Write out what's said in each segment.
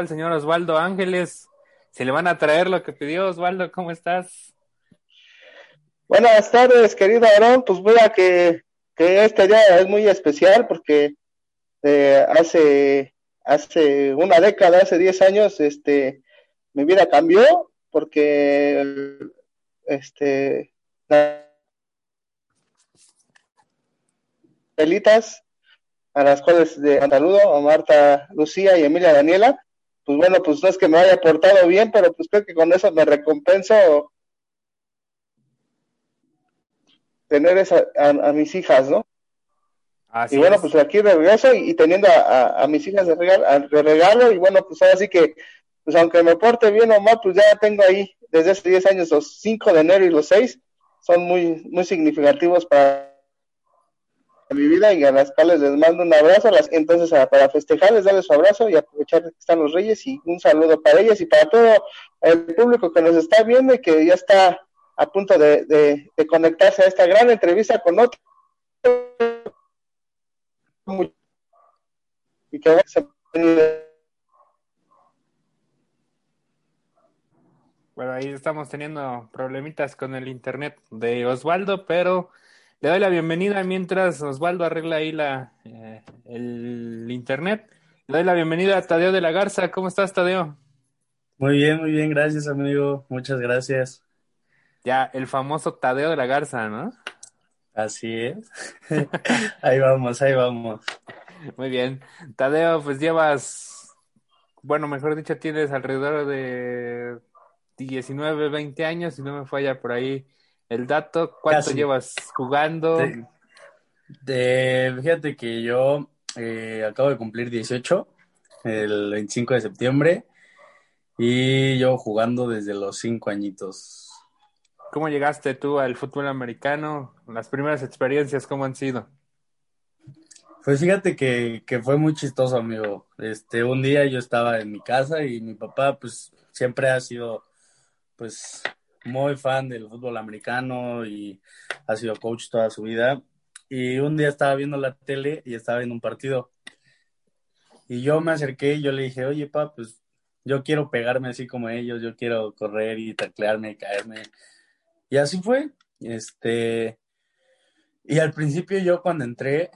al señor Osvaldo Ángeles. Se le van a traer lo que pidió Osvaldo. ¿Cómo estás? Buenas tardes, querido Aarón. Pues mira que, que este día es muy especial porque eh, hace, hace una década, hace 10 años, este, mi vida cambió porque este, Felitas, a las cuales de saludo, a Marta Lucía y Emilia Daniela, pues bueno, pues no es que me haya portado bien, pero pues creo que con eso me recompenso tener esa, a, mis hijas, ¿no? y bueno, pues aquí regreso y, teniendo a, mis hijas de regalo, de regalo, y bueno, pues ahora sí que, pues aunque me porte bien o mal, pues ya tengo ahí desde hace 10 años los 5 de enero y los 6, son muy, muy significativos para mi vida y a las cuales les mando un abrazo, las, entonces para festejarles, darles su abrazo y aprovechar que están los reyes y un saludo para ellas y para todo el público que nos está viendo y que ya está a punto de, conectarse a esta gran entrevista con otro. Y que Bueno, ahí estamos teniendo problemitas con el internet de Osvaldo, pero le doy la bienvenida mientras Osvaldo arregla ahí la, eh, el internet. Le doy la bienvenida a Tadeo de la Garza. ¿Cómo estás, Tadeo? Muy bien, muy bien, gracias, amigo. Muchas gracias. Ya, el famoso Tadeo de la Garza, ¿no? Así es. ahí vamos, ahí vamos. Muy bien. Tadeo, pues llevas, bueno, mejor dicho, tienes alrededor de 19, 20 años, si no me falla por ahí el dato. ¿Cuánto llevas jugando? De, fíjate que yo eh, acabo de cumplir 18 el 25 de septiembre y yo jugando desde los 5 añitos. ¿Cómo llegaste tú al fútbol americano? Las primeras experiencias, ¿cómo han sido? Pues fíjate que, que, fue muy chistoso, amigo. Este, un día yo estaba en mi casa y mi papá, pues, siempre ha sido, pues, muy fan del fútbol americano y ha sido coach toda su vida. Y un día estaba viendo la tele y estaba viendo un partido. Y yo me acerqué y yo le dije, oye, pa, pues yo quiero pegarme así como ellos, yo quiero correr y taclearme y caerme. Y así fue. Este, y al principio yo cuando entré,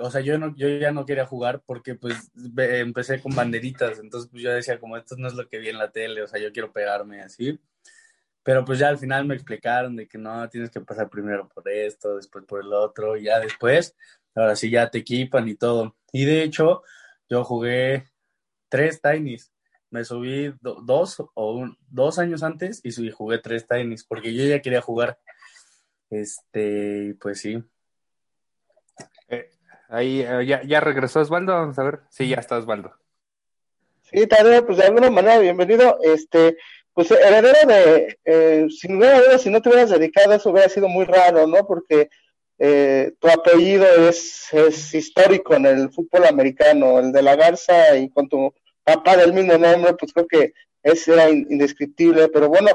o sea, yo, no, yo ya no quería jugar porque pues empecé con banderitas, entonces pues yo decía como esto no es lo que vi en la tele, o sea, yo quiero pegarme así. Pero pues ya al final me explicaron de que no, tienes que pasar primero por esto, después por el otro, y ya después, ahora sí ya te equipan y todo. Y de hecho, yo jugué tres Tinies. Me subí dos o dos años antes y jugué tres Tinies porque yo ya quería jugar. Este, pues sí. Eh, ahí eh, ya, ya regresó Osvaldo, vamos a ver. Sí, ya está Osvaldo. Sí, Tadeo, pues de alguna manera, bienvenido. Este, pues heredero de, eh, sin si no te hubieras dedicado eso hubiera sido muy raro, ¿no? Porque eh, tu apellido es, es histórico en el fútbol americano, el de la Garza y con tu papá del mismo nombre, pues creo que ese era indescriptible, pero bueno,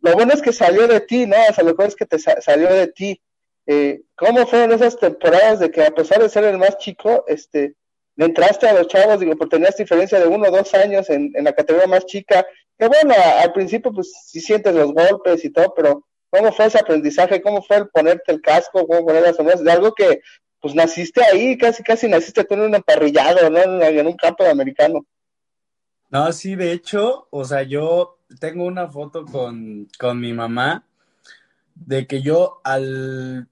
lo bueno es que salió de ti, ¿no? O lo bueno es que te salió de ti. Eh, ¿Cómo fueron esas temporadas de que a pesar de ser el más chico, este, le entraste a los chavos, digo, porque tenías diferencia de uno o dos años en, en la categoría más chica, que bueno, al principio pues sí sientes los golpes y todo, pero ¿cómo fue ese aprendizaje? ¿Cómo fue el ponerte el casco? ¿Cómo poner las sombras? De algo que pues naciste ahí, casi casi naciste tú en un emparrillado, ¿no? En un campo americano. No, sí, de hecho, o sea, yo tengo una foto con, con mi mamá de que yo al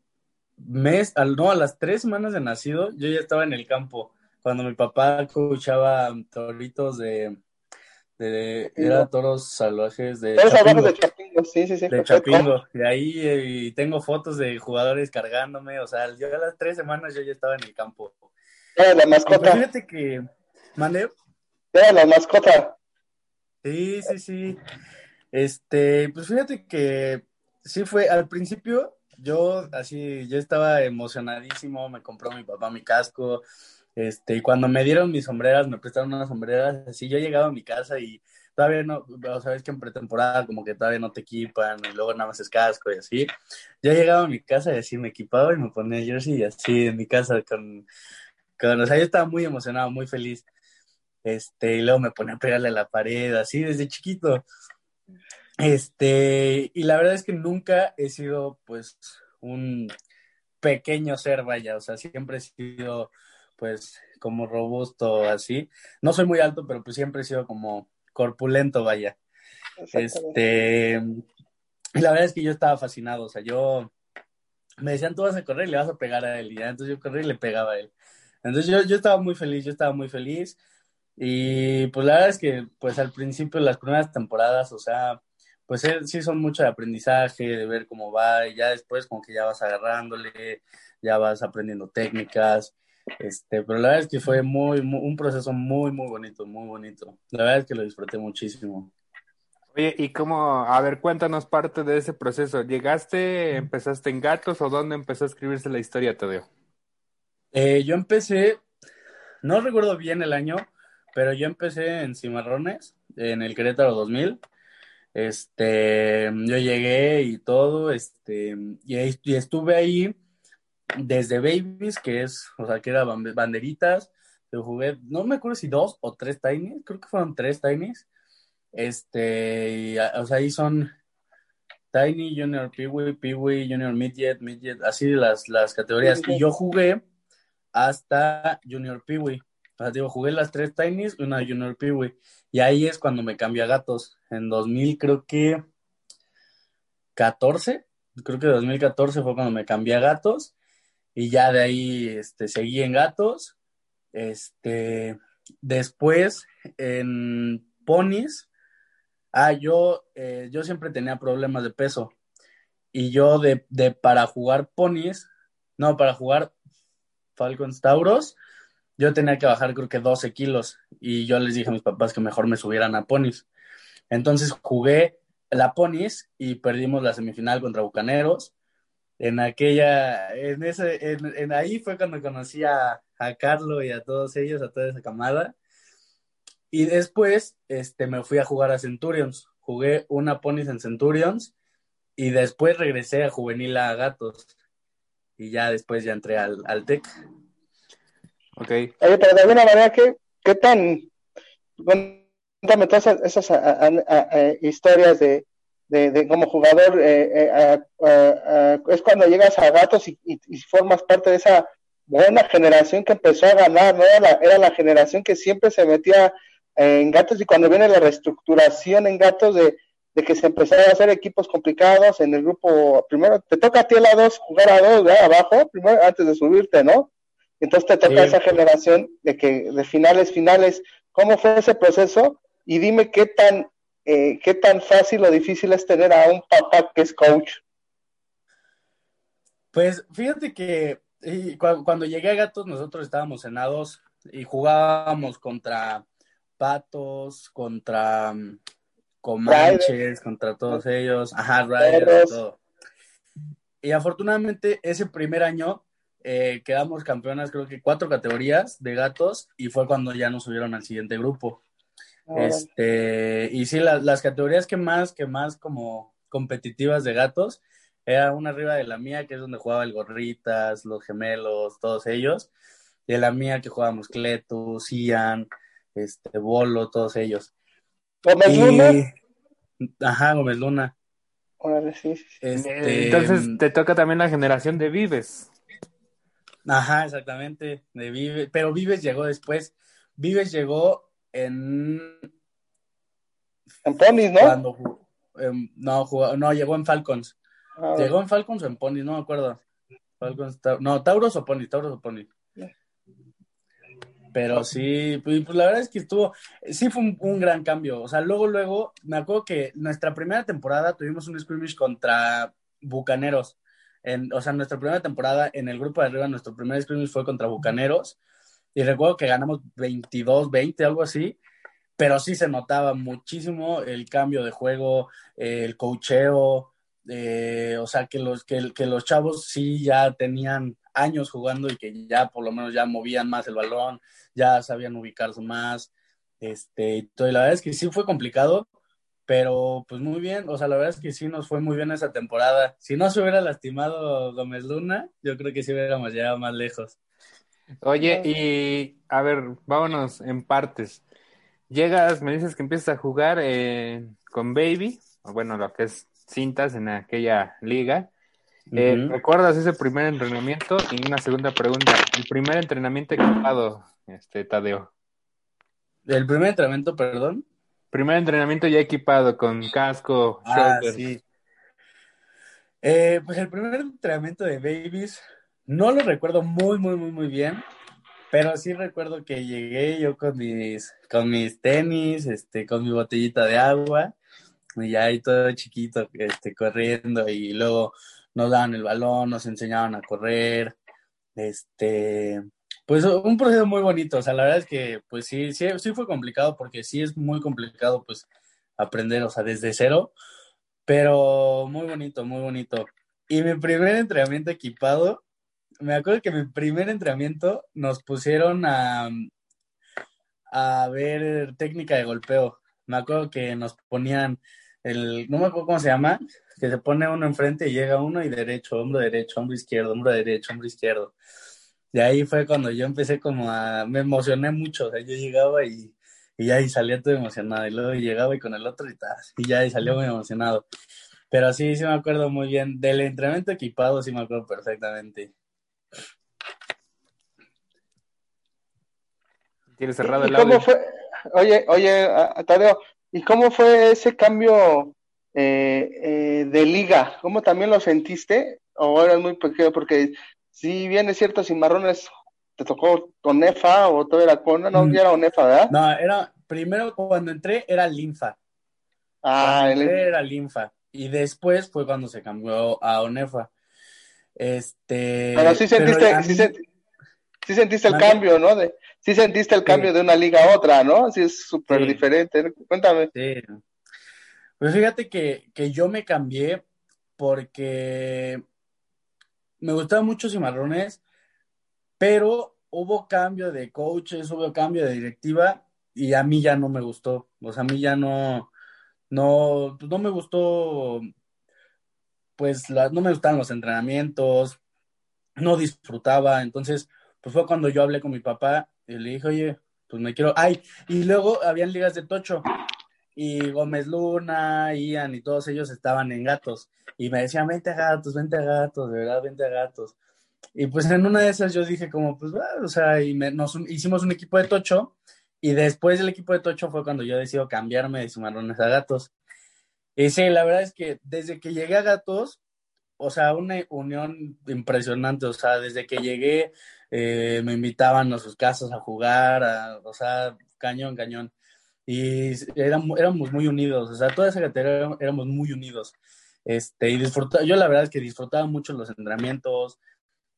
mes, al no, a las tres semanas de nacido, yo ya estaba en el campo, cuando mi papá escuchaba toritos de, era toros salvajes de Chapingo. de Chapingo, sí, sí, sí. De Chapingo. Y ahí eh, tengo fotos de jugadores cargándome, o sea, yo a las tres semanas yo ya estaba en el campo. Era la mascota. Fíjate que, ¿mande? Era la mascota. Sí, sí, sí. Este, pues fíjate que sí fue, al principio yo así, yo estaba emocionadísimo, me compró mi papá mi casco, este, y cuando me dieron mis sombreras, me prestaron unas sombreras, así yo llegaba a mi casa y todavía no, o sabes que en pretemporada como que todavía no te equipan y luego nada más es casco y así. Yo llegaba a mi casa y así me equipaba y me ponía jersey y así en mi casa con, con, o sea, yo estaba muy emocionado, muy feliz. este, y luego me ponía a pegarle a la pared, así desde chiquito. Este, y la verdad es que nunca he sido, pues, un pequeño ser, vaya, o sea, siempre he sido, pues, como robusto, así. No soy muy alto, pero pues siempre he sido como corpulento, vaya. Este, y la verdad es que yo estaba fascinado, o sea, yo me decían, tú vas a correr y le vas a pegar a él, y ya, entonces yo corrí y le pegaba a él. Entonces yo, yo estaba muy feliz, yo estaba muy feliz. Y pues la verdad es que pues al principio, las primeras temporadas, o sea, pues sí son mucho de aprendizaje, de ver cómo va, y ya después como que ya vas agarrándole, ya vas aprendiendo técnicas, este, pero la verdad es que fue muy, un proceso muy, muy bonito, muy bonito. La verdad es que lo disfruté muchísimo. Oye, y cómo, a ver, cuéntanos parte de ese proceso. ¿Llegaste, empezaste en Gatos o dónde empezó a escribirse la historia, Tadeo? Eh, yo empecé, no recuerdo bien el año, pero yo empecé en Cimarrones, en el Querétaro 2000. Este, yo llegué y todo, este, y, estuve ahí desde Babies, que es, o sea, que era banderitas. Yo jugué, no me acuerdo si dos o tres Tinies, creo que fueron tres Tinies. Este, o sea, ahí son Tiny, Junior Peewee, Peewee, Junior Midget, Midget, así las, las categorías. Y yo jugué hasta Junior Peewee. O sea, digo, jugué las tres Tinies y una Junior Peewee. Y ahí es cuando me cambié a gatos. En 2000 creo que 14, creo que 2014 fue cuando me cambié a gatos. Y ya de ahí este, seguí en gatos. Este, después en ponis. Ah, yo, eh, yo siempre tenía problemas de peso. Y yo de, de para jugar ponis, no, para jugar Falcons Tauros, yo tenía que bajar creo que 12 kilos y yo les dije a mis papás que mejor me subieran a ponis. Entonces jugué la ponis y perdimos la semifinal contra Bucaneros. En aquella, en ese, en, ahí fue cuando conocí a, a Carlo y a todos ellos, a toda esa camada. Y después, este, me fui a jugar a Centurions. Jugué una ponis en Centurions y después regresé a juvenil a Gatos y ya después ya entré al, al TEC. Ok. Oye, pero de alguna manera, ¿qué, qué tan... Cuéntame todas esas, historias de, de, como jugador, eh, eh, es cuando llegas a Gatos y, y, formas parte de esa buena generación que empezó a ganar, ¿no? Era la, era la generación que siempre se metía en Gatos y cuando viene la reestructuración en Gatos de de que se empezaron a hacer equipos complicados en el grupo, primero te toca a ti a la dos jugar a dos, ¿verdad? abajo, primero antes de subirte, ¿no? Entonces te toca esa generación de que de finales, finales, ¿cómo fue ese proceso? Y dime qué tan, eh, qué tan fácil o difícil es tener a un papá que es coach. Pues fíjate que cuando llegué a Gatos nosotros estábamos en A2 y jugábamos contra Patos, contra Comanches, contra todos ellos, ajá, Riders, todo. Y afortunadamente ese primer año eh, quedamos campeonas, creo que cuatro categorías de gatos, y fue cuando ya nos subieron al siguiente grupo. Este, y sí, las categorías que más, que más como competitivas de gatos, era una arriba de la mía, que es donde jugaba el Gorritas, los gemelos, todos ellos, y de la mía que jugábamos Cletus, Ian, este, Bolo, todos ellos. Gómez Luna. Ajá, Gómez Luna. sí, este, Entonces te toca también la generación de Vives. Ajá, exactamente, de Vives, pero Vives llegó después. Vives llegó en... En Ponis, ¿no? no, no, llegó en Falcons. Ah, llegó en Falcons o en Ponis, no me acuerdo. Falcons, no, Tauros o Ponis, Tauros o Ponis. Pero sí, pues, pues, la verdad es que estuvo, sí fue un, gran cambio. O sea, luego, luego, me acuerdo que nuestra primera temporada tuvimos un scrimmage contra Bucaneros. En, o sea, nuestra primera temporada en el grupo de arriba, nuestro primer scrimmage fue contra Bucaneros. Y recuerdo que ganamos 22, 20, algo así. Pero sí se notaba muchísimo el cambio de juego, el cocheo. Eh, o sea, que los, que, los chavos sí ya tenían años jugando y que ya por lo menos ya movían más el balón, ya sabían ubicarse más. Este, y la verdad es que sí fue complicado, pero pues muy bien, o sea, la verdad es que sí nos fue muy bien esa temporada. Si no se hubiera lastimado Gómez Luna, yo creo que sí hubiéramos llegado más lejos. Oye, y a ver, vámonos en partes. llegas, me dices que empiezas a jugar eh, con Baby, o bueno, lo que es cintas en aquella liga. Eh, ¿Recuerdas ese primer entrenamiento? Y una segunda pregunta, el primer entrenamiento equipado, este Tadeo. ¿El primer entrenamiento, perdón? Primer entrenamiento ya equipado con casco, ah, sí. Eh, pues el primer entrenamiento de Babies no lo recuerdo muy, muy, muy, muy bien, pero sí recuerdo que llegué yo con mis, con mis tenis, este, con mi botellita de agua, y ahí todo chiquito, este, corriendo, y luego nos daban el balón, nos enseñaban a correr, este, pues un proceso muy bonito, o sea, la verdad es que, pues sí, sí, sí fue complicado, porque sí es muy complicado, pues, aprender, o sea, desde cero, pero muy bonito, muy bonito. Y mi primer entrenamiento equipado, me acuerdo que mi primer entrenamiento nos pusieron a, a ver técnica de golpeo. Me acuerdo que nos ponían el, no me acuerdo cómo se llama, que se pone uno enfrente y llega uno y derecho, hombro derecho, hombro izquierdo, hombro derecho, hombro izquierdo. Y ahí fue cuando yo empecé como a, me emocioné mucho, o sea, yo llegaba y y ya salía todo emocionado. Y luego llegaba y con el otro y, tal, y ya y salió muy emocionado. Pero sí, sí me acuerdo muy bien. Del entrenamiento equipado sí me acuerdo perfectamente. Tienes cerrado el ¿Cómo fue? Oye, oye, Tadeo, ¿y cómo fue ese cambio eh, eh, de liga? ¿Cómo también lo sentiste? ¿O eras muy pequeño? Porque si bien es cierto, Cimarrones te tocó Onefa o todo era Cona, no, mm. ya era Onefa, ¿verdad? No, era, primero cuando entré era Linfa. Ah, entré era Linfa. Y después fue cuando se cambió a Onefa. Este. Pero sí sentiste, sí, sentiste el cambio, ¿no? De, sí sentiste el cambio de una liga a otra, ¿no? Sí, es súper diferente. Cuéntame. Sí. Pues fíjate que, que yo me cambié porque me gustaban mucho Cimarrones pero hubo cambio de coaches, hubo cambio de directiva y a mí ya no me gustó. O sea, a mí ya no, no, no me gustó, pues no me gustaban los entrenamientos, no disfrutaba. Entonces, pues fue cuando yo hablé con mi papá y le dije, oye, pues me quiero, ay, y luego habían ligas de tocho y Gómez Luna, Ian y todos ellos estaban en gatos y me decían, vente a gatos, vente a gatos, de verdad, vente a gatos. Y pues en una de esas yo dije como, pues, o sea, y nos hicimos un equipo de tocho y después del equipo de tocho fue cuando yo decidí cambiarme de sumarrones a gatos. Y sí, la verdad es que desde que llegué a gatos, o sea, una unión impresionante, o sea, desde que llegué eh, me invitaban a sus casas a jugar, o sea, cañón, cañón. Y éramos, éramos muy unidos, o sea, toda esa categoría éramos muy unidos. Este, y disfrutaba, yo la verdad es que disfrutaba mucho los entrenamientos,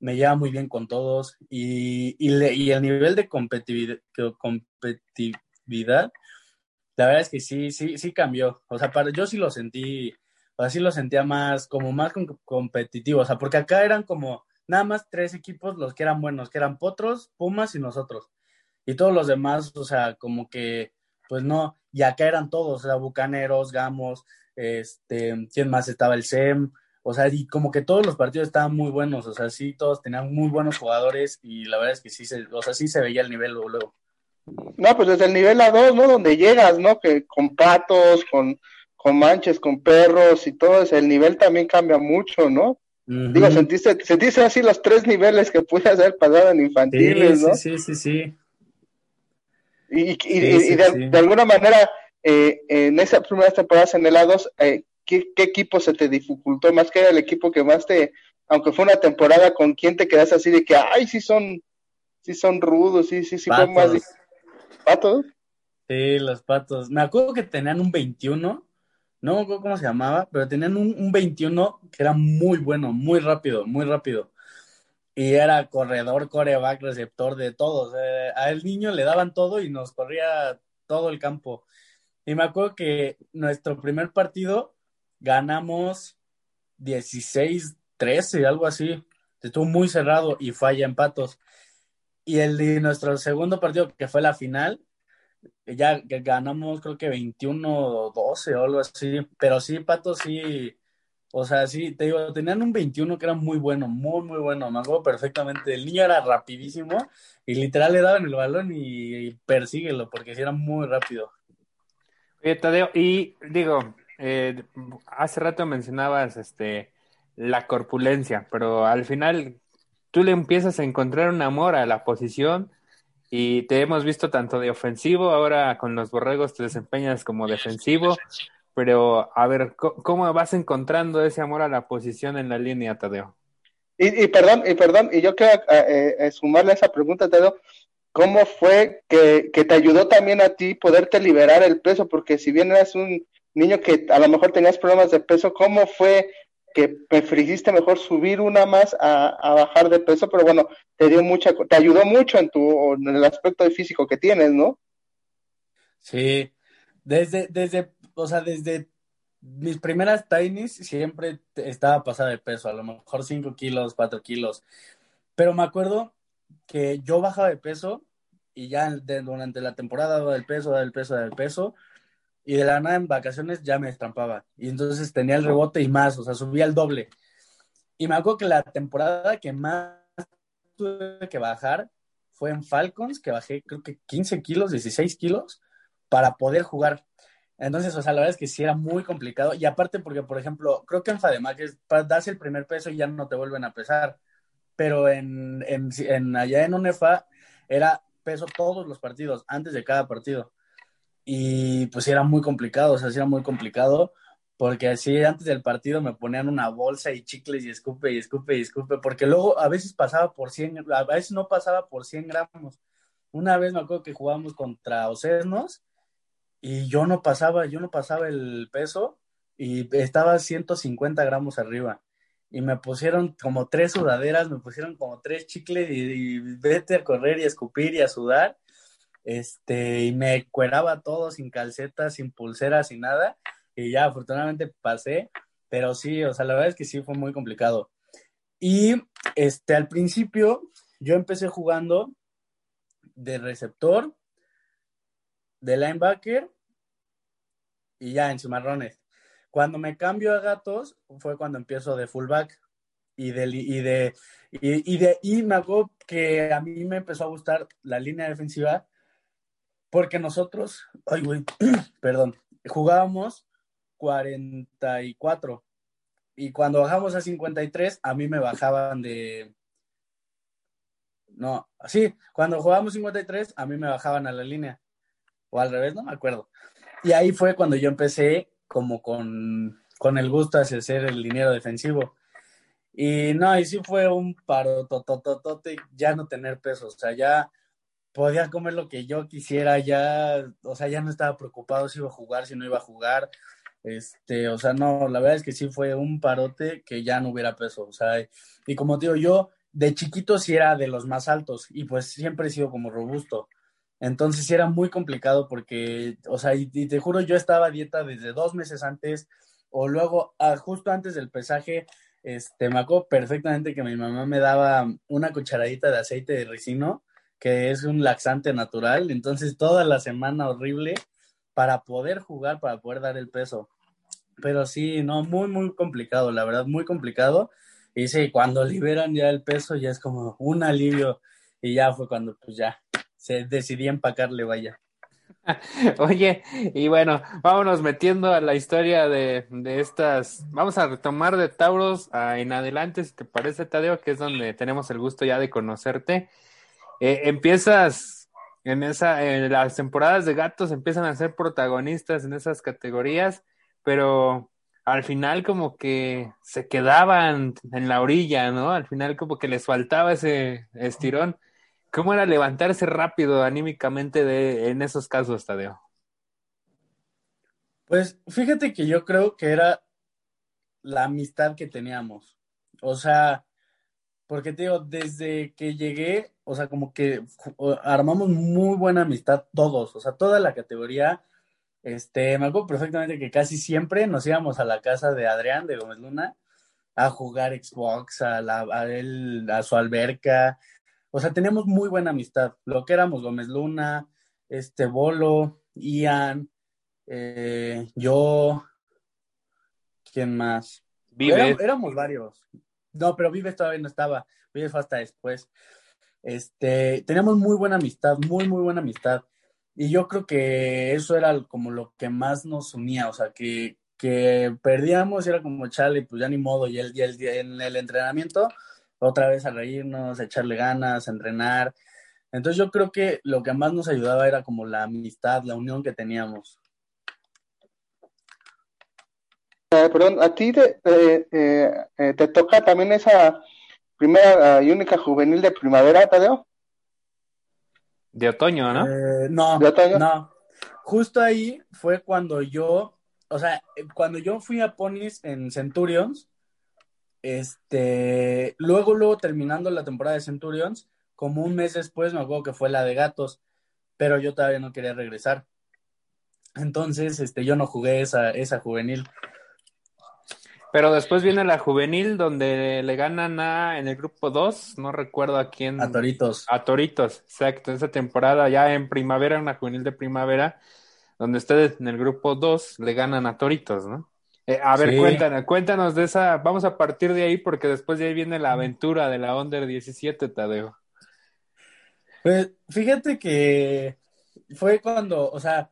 me lleva muy bien con todos y, y, el nivel de competitividad, competitividad, la verdad es que sí, sí, sí cambió. O sea, para, yo sí lo sentí, o sea, sí lo sentía más, como más competitivo, o sea, porque acá eran como nada más tres equipos los que eran buenos, que eran Potros, Pumas y nosotros. Y todos los demás, o sea, como que, pues no, y acá eran todos, o sea, Bucaneros, Gamos, este, ¿quién más estaba? El SEM, o sea, y como que todos los partidos estaban muy buenos, o sea, sí, todos tenían muy buenos jugadores y la verdad es que sí se, o sea, sí se veía el nivel luego. No, pues desde el nivel A2, ¿no? Donde llegas, ¿no? Que con patos, con, con manches, con perros y todo eso, el nivel también cambia mucho, ¿no? Digo, sentiste, sentiste así los tres niveles que pude haber pasado en infantiles, ¿no? Sí, sí, sí, sí. Y, y, y, de, de, alguna manera, eh, en esa primera temporada en el A2, eh, ¿qué, equipo se te dificultó más? que era el equipo que más te, aunque fue una temporada, con quién te quedas así de que, ay, sí son, sí son rudos, sí, sí, sí, fue más. ¿Patos? Sí, los patos. Me acuerdo que tenían un 21, no me acuerdo cómo se llamaba, pero tenían un, un 21 que era muy bueno, muy rápido, muy rápido. Y era corredor, coreback, receptor de todos. A el niño le daban todo y nos corría todo el campo. Y me acuerdo que nuestro primer partido ganamos 16-13, algo así. Estuvo muy cerrado y falla en patos. Y el de nuestro segundo partido, que fue la final, ya ganamos creo que 21-12 o algo así. Pero sí, Patos sí, O sea, sí, te digo, tenían un 21 que era muy bueno, muy, muy bueno. Me acuerdo perfectamente. El niño era rapidísimo y literal le daban el balón y, persíguelo porque sí era muy rápido. Oye, Tadeo, y digo, eh, hace rato mencionabas este la corpulencia, pero al final tú le empiezas a encontrar un amor a la posición y te hemos visto tanto de ofensivo, ahora con los borregos te desempeñas como defensivo, pero a ver, ¿cómo vas encontrando ese amor a la posición en la línea, Tadeo? Y, perdón, y perdón, y yo quiero eh, eh, sumarle a esa pregunta, Tadeo, ¿cómo fue que, que, te ayudó también a ti poderte liberar el peso? Porque si bien eras un niño que a lo mejor tenías problemas de peso, ¿cómo fue que preferiste mejor subir una más a, a, bajar de peso? Pero bueno, te dio mucha, te ayudó mucho en tu, en el aspecto físico que tienes, ¿no? Sí, desde, desde o sea, desde mis primeras tinies siempre estaba pasada de peso, a lo mejor 5 kilos, 4 kilos. Pero me acuerdo que yo bajaba de peso y ya durante la temporada daba el peso, daba el peso, daba el peso. Y de la nada en vacaciones ya me estrampaba. Y entonces tenía el rebote y más, o sea, subía el doble. Y me acuerdo que la temporada que más tuve que bajar fue en Falcons, que bajé creo que 15 kilos, 16 kilos, para poder jugar. Entonces, o sea, la verdad es que sí era muy complicado. Y aparte, porque, por ejemplo, creo que en Fademac das el primer peso y ya no te vuelven a pesar. Pero en, en, allá en UNEFA era peso todos los partidos, antes de cada partido. Y pues era muy complicado, o sea, sí era muy complicado. Porque así antes del partido me ponían una bolsa y chicles y escupe y escupe y escupe. Porque luego a veces pasaba por 100, a veces no pasaba por 100 gramos. Una vez me acuerdo que jugábamos contra Ocesnos y yo no pasaba, yo no pasaba el peso y estaba 150 gramos arriba. Y me pusieron como tres sudaderas, me pusieron como tres chicles y, vete a correr y a escupir y a sudar. Este, y me cueraba todo sin calcetas, sin pulseras, sin nada. Y ya, afortunadamente pasé, pero sí, o sea, la verdad es que sí fue muy complicado. Y este, al principio yo empecé jugando de receptor, de linebacker y ya en cimarrones. Cuando me cambio a gatos fue cuando empiezo de fullback y de y de y, de y me acuerdo que a mí me empezó a gustar la línea defensiva porque nosotros, ay güey, perdón, jugábamos 44 y cuando bajamos a 53 a mí me bajaban de no, sí, cuando jugábamos 53 a mí me bajaban a la línea o al revés, no me acuerdo. Y ahí fue cuando yo empecé como con, el gusto hacia ser el dinero defensivo. Y no, y sí fue un paro totototote ya no tener peso, o sea, ya podía comer lo que yo quisiera, ya, o sea, ya no estaba preocupado si iba a jugar, si no iba a jugar, este, o sea, no, la verdad es que sí fue un parote que ya no hubiera peso, o sea, y como digo, yo de chiquito sí era de los más altos y pues siempre he sido como robusto, entonces era muy complicado porque, o sea, y, te juro, yo estaba a dieta desde dos meses antes o luego, ah, justo antes del pesaje, este, me acuerdo perfectamente que mi mamá me daba una cucharadita de aceite de ricino, que es un laxante natural, entonces toda la semana horrible para poder jugar, para poder dar el peso. Pero sí, no, muy, muy complicado, la verdad, muy complicado. Y sí, cuando liberan ya el peso ya es como un alivio y ya fue cuando pues ya se decidí empacarle, vaya. Oye, y bueno, vámonos metiendo a la historia de, estas. Vamos a retomar de Tauros en adelante, si te parece, Tadeo, que es donde tenemos el gusto ya de conocerte. Eh, empiezas en esa, en las temporadas de gatos empiezan a ser protagonistas en esas categorías, pero al final como que se quedaban en la orilla, ¿no? Al final como que les faltaba ese estirón. ¿Cómo era levantarse rápido anímicamente de, en esos casos, Tadeo? Pues fíjate que yo creo que era la amistad que teníamos. O sea, porque te digo, desde que llegué, o sea, como que armamos muy buena amistad todos, o sea, toda la categoría. Este, me acuerdo perfectamente que casi siempre nos íbamos a la casa de Adrián de Gómez Luna a jugar Xbox, a, la, a, él, a su alberca, o sea, teníamos muy buena amistad. Lo que éramos Gómez Luna, este Bolo, Ian, eh, yo, ¿quién más? Éramos, varios. No, pero Vives todavía no estaba. Vives fue hasta después. Este, teníamos muy buena amistad, muy, muy buena amistad. Y yo creo que eso era como lo que más nos unía, o sea, que, que perdíamos y era como, chale, pues ya ni modo, y, el, y el, en el entrenamiento, otra vez a reírnos, a echarle ganas, a entrenar. Entonces yo creo que lo que más nos ayudaba era como la amistad, la unión que teníamos. Eh, perdón, a ti te, eh, eh, te toca también esa primera y única juvenil de primavera, Tadeo. De otoño, ¿no? no, ¿De otoño? no. Justo ahí fue cuando yo, o sea, cuando yo fui a Ponis en Centurions, este, luego, luego terminando la temporada de Centurions, como un mes después me acuerdo que fue la de gatos, pero yo todavía no quería regresar. Entonces, este, yo no jugué esa, esa juvenil. Pero después viene la juvenil donde le ganan a en el grupo 2, no recuerdo a quién. A Toritos. A Toritos, exacto. Esa temporada ya en primavera, una juvenil de primavera, donde ustedes en el grupo 2 le ganan a Toritos, ¿no? Eh, a ver, cuéntanos, cuéntanos de esa, vamos a partir de ahí porque después de ahí viene la aventura de la Under 17, Tadeo. Pues fíjate que fue cuando, o sea,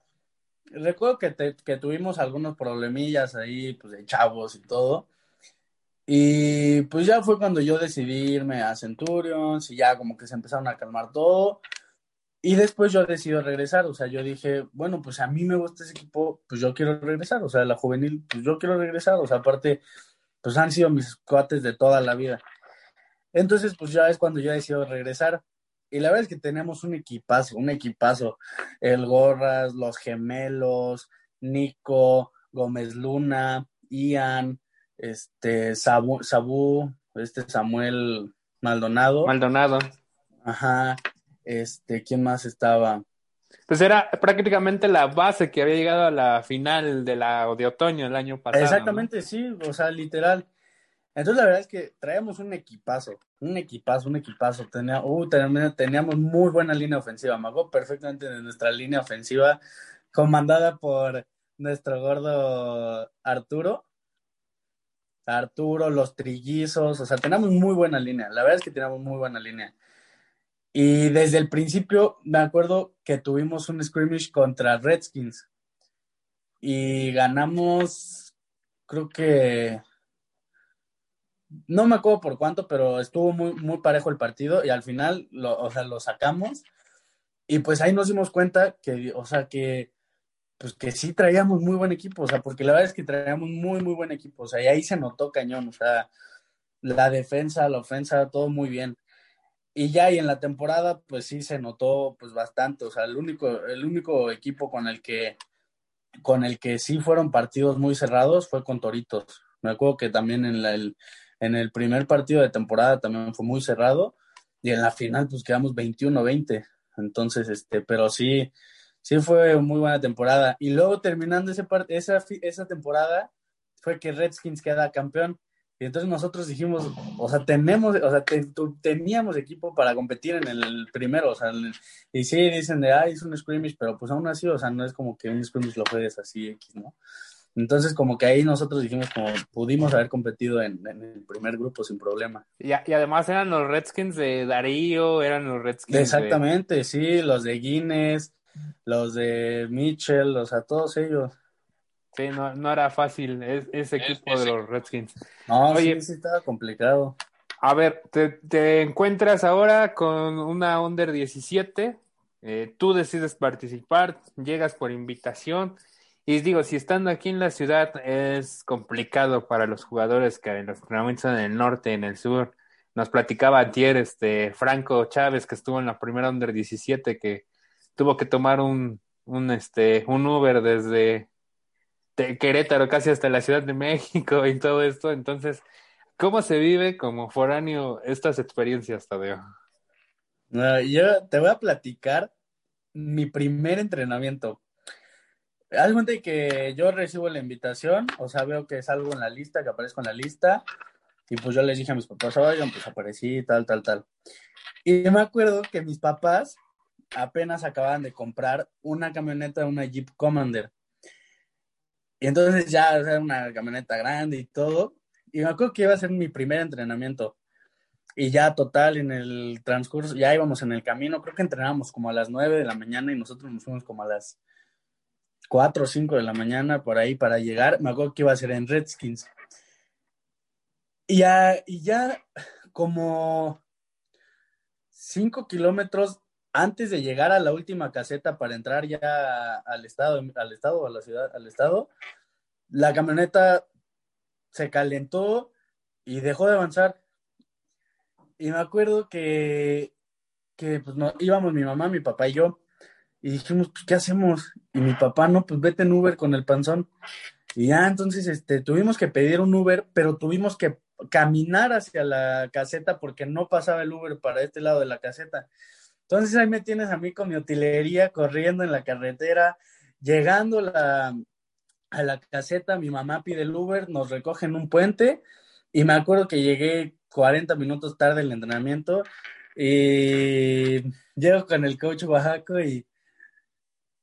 recuerdo que, que tuvimos algunos problemillas ahí, pues de chavos y todo. Y pues ya fue cuando yo decidí irme a Centurions y ya como que se empezaron a calmar todo. Y después yo decidí regresar, o sea, yo dije, bueno, pues a mí me gusta ese equipo, pues yo quiero regresar, o sea, la juvenil, pues yo quiero regresar, o sea, aparte, pues han sido mis cuates de toda la vida. Entonces, pues ya es cuando yo decido regresar. Y la verdad es que tenemos un equipazo, un equipazo. El Gorras, los gemelos, Nico, Gómez Luna, Ian, este, Sabu, Sabu, este Samuel Maldonado. Maldonado. Ajá. Este, ¿quién más estaba? Pues era prácticamente la base que había llegado a la final de la de otoño el año pasado. Exactamente, sí, o sea, literal. Entonces la verdad es que traíamos un equipazo, un equipazo, un equipazo. Tenía, uh, teníamos muy buena línea ofensiva. Me perfectamente de nuestra línea ofensiva, comandada por nuestro gordo Arturo. Arturo, los trillizos, o sea, teníamos muy buena línea. La verdad es que teníamos muy buena línea. Y desde el principio me acuerdo que tuvimos un scrimmage contra Redskins y ganamos, creo que no me acuerdo por cuánto, pero estuvo muy, muy parejo el partido y al final, lo, o sea, lo sacamos y pues ahí nos dimos cuenta que, o sea, que, pues que sí traíamos muy buen equipo, o sea, porque la verdad es que traíamos muy, muy buen equipo, o sea, y ahí se notó cañón, o sea, la defensa, la ofensa, todo muy bien. Y ya, y en la temporada, pues sí se notó, pues bastante, o sea, el único, el único equipo con el que, con el que sí fueron partidos muy cerrados fue con Toritos. Me acuerdo que también en la, el, en el primer partido de temporada también fue muy cerrado y en la final pues quedamos 21-20. Entonces, este, pero sí, sí fue muy buena temporada. Y luego terminando ese esa, esa temporada fue que Redskins queda campeón. Y entonces nosotros dijimos, o sea, tenemos, o sea, teníamos equipo para competir en el primero, o sea, y sí dicen de, ah, es un scrimmage, pero pues aún así, o sea, no es como que un scrimmage lo juegues así X, ¿no? Entonces, como que ahí nosotros dijimos, como pudimos haber competido en, el primer grupo sin problema. Y, y, además eran los Redskins de Darío, eran los Redskins. Exactamente, sí, los de Guinness, los de Mitchell, o sea, todos ellos. Sí, no, no era fácil ese equipo de los Redskins. No, Oye, sí, sí estaba complicado. A ver, te, te encuentras ahora con una Under 17, eh, tú decides participar, llegas por invitación y digo, si estando aquí en la ciudad es complicado para los jugadores que en los entrenamientos en el norte, en el sur. Nos platicaba ayer este Franco Chávez que estuvo en la primera under 17 que tuvo que tomar un, un este un Uber desde Querétaro casi hasta la Ciudad de México y todo esto. Entonces, ¿cómo se vive como foráneo estas experiencias, Tadeo? yo te voy a platicar mi primer entrenamiento. Haz cuenta que yo recibo la invitación, o sea, veo que salgo en la lista, que aparezco en la lista, y pues yo les dije a mis papás, oigan, pues aparecí, tal, tal, tal. Y me acuerdo que mis papás apenas acababan de comprar una camioneta, una Jeep Commander. Y entonces ya era una camioneta grande y todo. y me acuerdo que iba a ser mi primer entrenamiento. Y ya total, en el transcurso, ya íbamos en el camino, creo que entrenábamos como a las 9 de la mañana y nosotros nos fuimos como a las 4 o 5 de la mañana por ahí para llegar. Me acuerdo que iba a ser en Redskins. Y ya, y ya como 5 kilómetros antes de llegar a la última caseta para entrar ya al estado, al estado, a la ciudad, al estado, la camioneta se calentó y dejó de avanzar. Y me acuerdo que, que pues no, íbamos mi mamá, mi papá y yo, y dijimos, pues, ¿qué hacemos? Y mi papá, no, pues vete en Uber con el panzón. Y ya entonces este, tuvimos que pedir un Uber, pero tuvimos que caminar hacia la caseta porque no pasaba el Uber para este lado de la caseta. Entonces ahí me tienes a mí con mi utilería corriendo en la carretera, llegando la, a la caseta, mi mamá pide el Uber, nos recoge en un puente y me acuerdo que llegué 40 minutos tarde el entrenamiento y llego con el coach Oaxaco y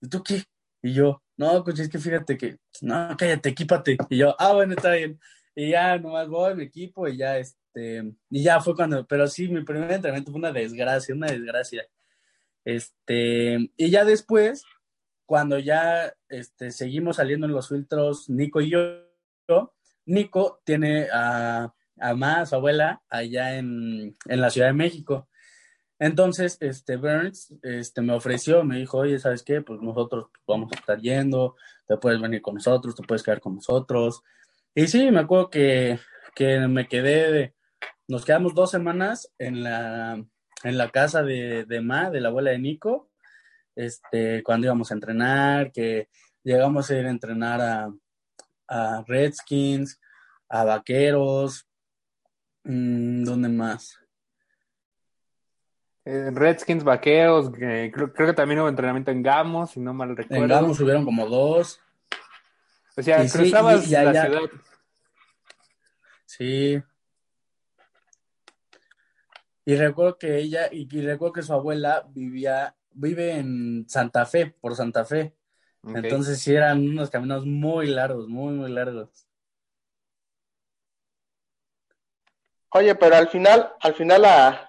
¿tú qué? Y yo, no, coach, es que fíjate que, no, cállate, equípate. Y yo, ah, bueno, está bien. Y ya nomás voy, me equipo y ya, este, y ya fue cuando, pero sí, mi primer entrenamiento fue una desgracia, una desgracia. Este, y ya después, cuando ya este, seguimos saliendo en los filtros, Nico y yo, Nico tiene a, a Ma, su abuela, allá en, en, la Ciudad de México. Entonces, este Burns este, me ofreció, me dijo, oye, ¿sabes qué? Pues nosotros vamos a estar yendo, te puedes venir con nosotros, te puedes quedar con nosotros. Y sí, me acuerdo que, que me quedé, nos quedamos dos semanas en la, en la casa de, de Ma, de la abuela de Nico, este, cuando íbamos a entrenar, que llegamos a ir a entrenar a, a Redskins, a Vaqueros, mmm, ¿dónde más? Eh, Redskins, Vaqueros, eh, creo, creo, que también hubo entrenamiento en Gamos, si no mal recuerdo. En Gamos hubieron como dos. O sea, y cruzabas sí, y, y la ciudad. Sí. Y recuerdo que ella, y, y recuerdo que su abuela vivía vive en Santa Fe, por Santa Fe. Okay. Entonces sí eran unos caminos muy largos, muy, muy largos. Oye, pero al final, al final la,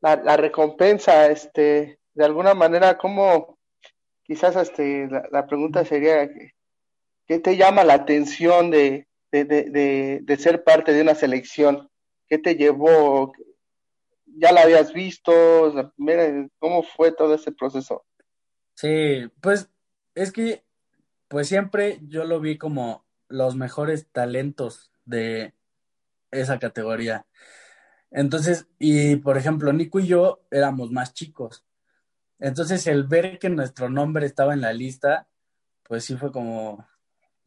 la, recompensa, este, de alguna manera, ¿cómo? Quizás este, la, pregunta sería, ¿qué te llama la atención de, de, de, de, ser parte de una selección? ¿Qué te llevó? ya la habías visto, ¿cómo fue todo ese proceso? Sí, pues es que pues siempre yo lo vi como los mejores talentos de esa categoría. Entonces, y por ejemplo, Nico y yo éramos más chicos. Entonces, el ver que nuestro nombre estaba en la lista, pues sí fue como,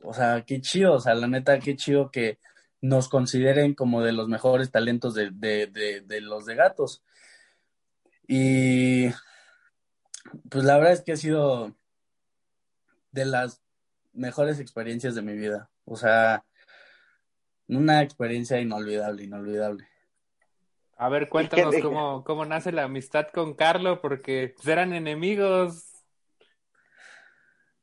o sea, qué chido, o sea, la neta, qué chido que, nos consideren como de los mejores talentos de, de, de, de, los de gatos. Y pues la verdad es que ha sido de las mejores experiencias de mi vida. O sea, una experiencia inolvidable, inolvidable. A ver, cuéntanos cómo, cómo nace la amistad con Carlo, porque pues, eran enemigos.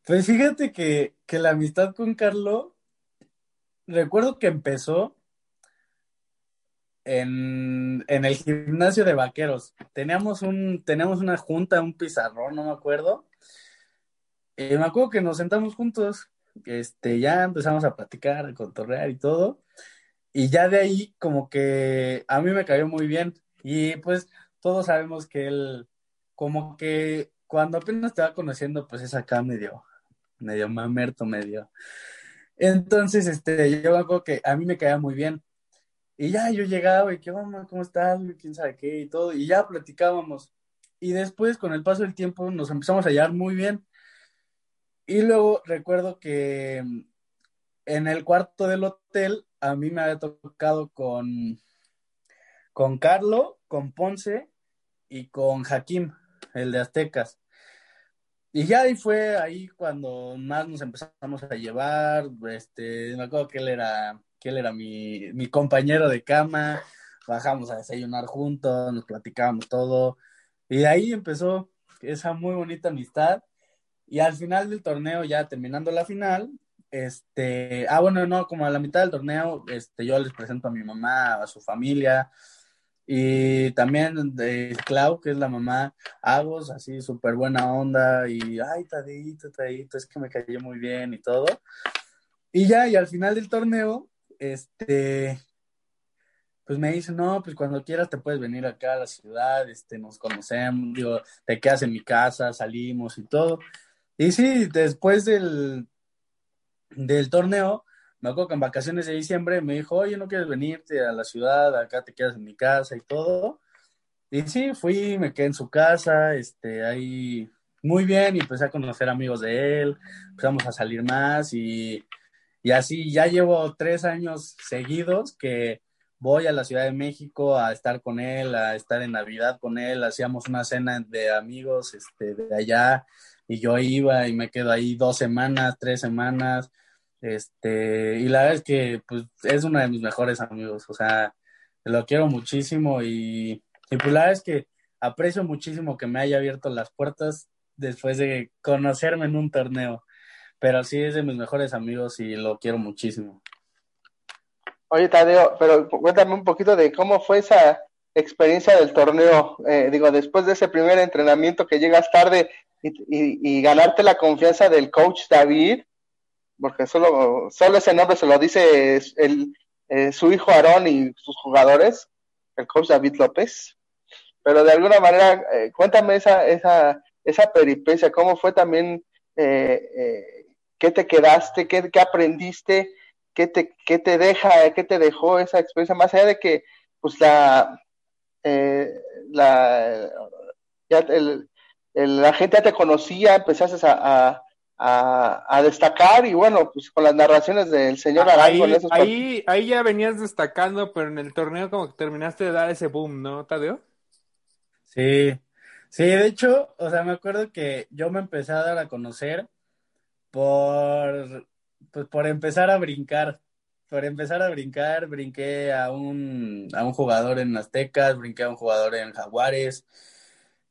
Pues fíjate que, que la amistad con Carlo recuerdo que empezó en, en, el gimnasio de vaqueros. Teníamos un, teníamos una junta, un pizarrón, no me acuerdo. Y me acuerdo que nos sentamos juntos. Este, ya empezamos a platicar, a contorrear y todo. Y ya de ahí, como que a mí me cayó muy bien. Y pues todos sabemos que él, como que cuando apenas te va conociendo, pues es acá medio, medio mamerto, medio entonces, este, yo acuerdo que a mí me caía muy bien. Y ya yo llegaba y qué onda, ¿cómo estás? ¿Quién sabe qué? Y todo. Y ya platicábamos. Y después, con el paso del tiempo, nos empezamos a hallar muy bien. Y luego recuerdo que en el cuarto del hotel, a mí me había tocado con, con Carlo, con Ponce y con Jaquim, el de Aztecas. Y ya ahí fue ahí cuando más nos empezamos a llevar, este, me acuerdo que él era, que él era mi, mi compañero de cama, bajamos a desayunar juntos, nos platicábamos todo, y de ahí empezó esa muy bonita amistad, y al final del torneo, ya terminando la final, este, ah, bueno, no, como a la mitad del torneo, este, yo les presento a mi mamá, a su familia, y también de Clau, que es la mamá, Agos, así súper buena onda, y ay, Tadito, Tadito, es que me cayó muy bien y todo. Y ya, y al final del torneo, este, pues me dice, no, pues cuando quieras te puedes venir acá a la ciudad, este, nos conocemos, digo, te quedas en mi casa, salimos y todo. Y sí, después del, del torneo, me acuerdo que en vacaciones de diciembre me dijo, oye, ¿no quieres venirte a la ciudad? Acá te quedas en mi casa y todo. Y sí, fui, me quedé en su casa, este, ahí muy bien y empecé a conocer amigos de él, empezamos a salir más y, y así ya llevo tres años seguidos que voy a la Ciudad de México a estar con él, a estar en Navidad con él, hacíamos una cena de amigos este, de allá y yo iba y me quedo ahí dos semanas, tres semanas este, y la verdad es que pues, es uno de mis mejores amigos, o sea, lo quiero muchísimo y, y pues la verdad es que aprecio muchísimo que me haya abierto las puertas después de conocerme en un torneo, pero sí es de mis mejores amigos y lo quiero muchísimo. Oye, Tadeo, pero cuéntame un poquito de cómo fue esa experiencia del torneo. Eh, digo, después de ese primer entrenamiento que llegas tarde y, y, ganarte la confianza del coach David, porque solo, solo ese nombre se lo dice el, eh, su hijo Aarón y sus jugadores, el coach David López. Pero de alguna manera, eh, cuéntame esa, esa, esa peripecia, cómo fue también, eh, eh qué te quedaste, qué, qué aprendiste, qué te, qué te deja, qué te dejó esa experiencia, más allá de que, pues la, eh, la, la gente ya te conocía, empezaste a, a a, destacar y bueno, pues con las narraciones del señor Arango. Ahí, ahí, ahí, ya venías destacando, pero en el torneo como que terminaste de dar ese boom, ¿no, Tadeo? Sí, sí, de hecho, o sea, me acuerdo que yo me empecé a dar a conocer por, pues por empezar a brincar, por empezar a brincar, brinqué a un, a un jugador en Aztecas, brinqué a un jugador en Jaguares,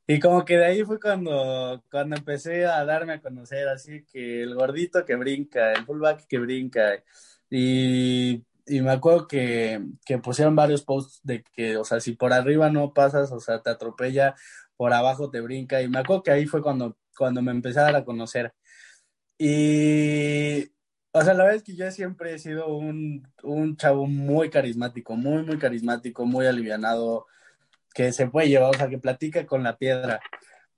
y como que de ahí fue cuando, cuando empecé a darme a conocer, así que el gordito que brinca, el fullback que brinca. Y, y me acuerdo que, que pusieron varios posts de que, o sea, si por arriba no pasas, o sea, te atropella, por abajo te brinca. Y me acuerdo que ahí fue cuando, cuando me empecé a dar a conocer. Y, o sea, la verdad es que yo siempre he sido un, un chavo muy carismático, muy, muy carismático, muy alivianado que se puede llevar, o sea, que platica con la piedra.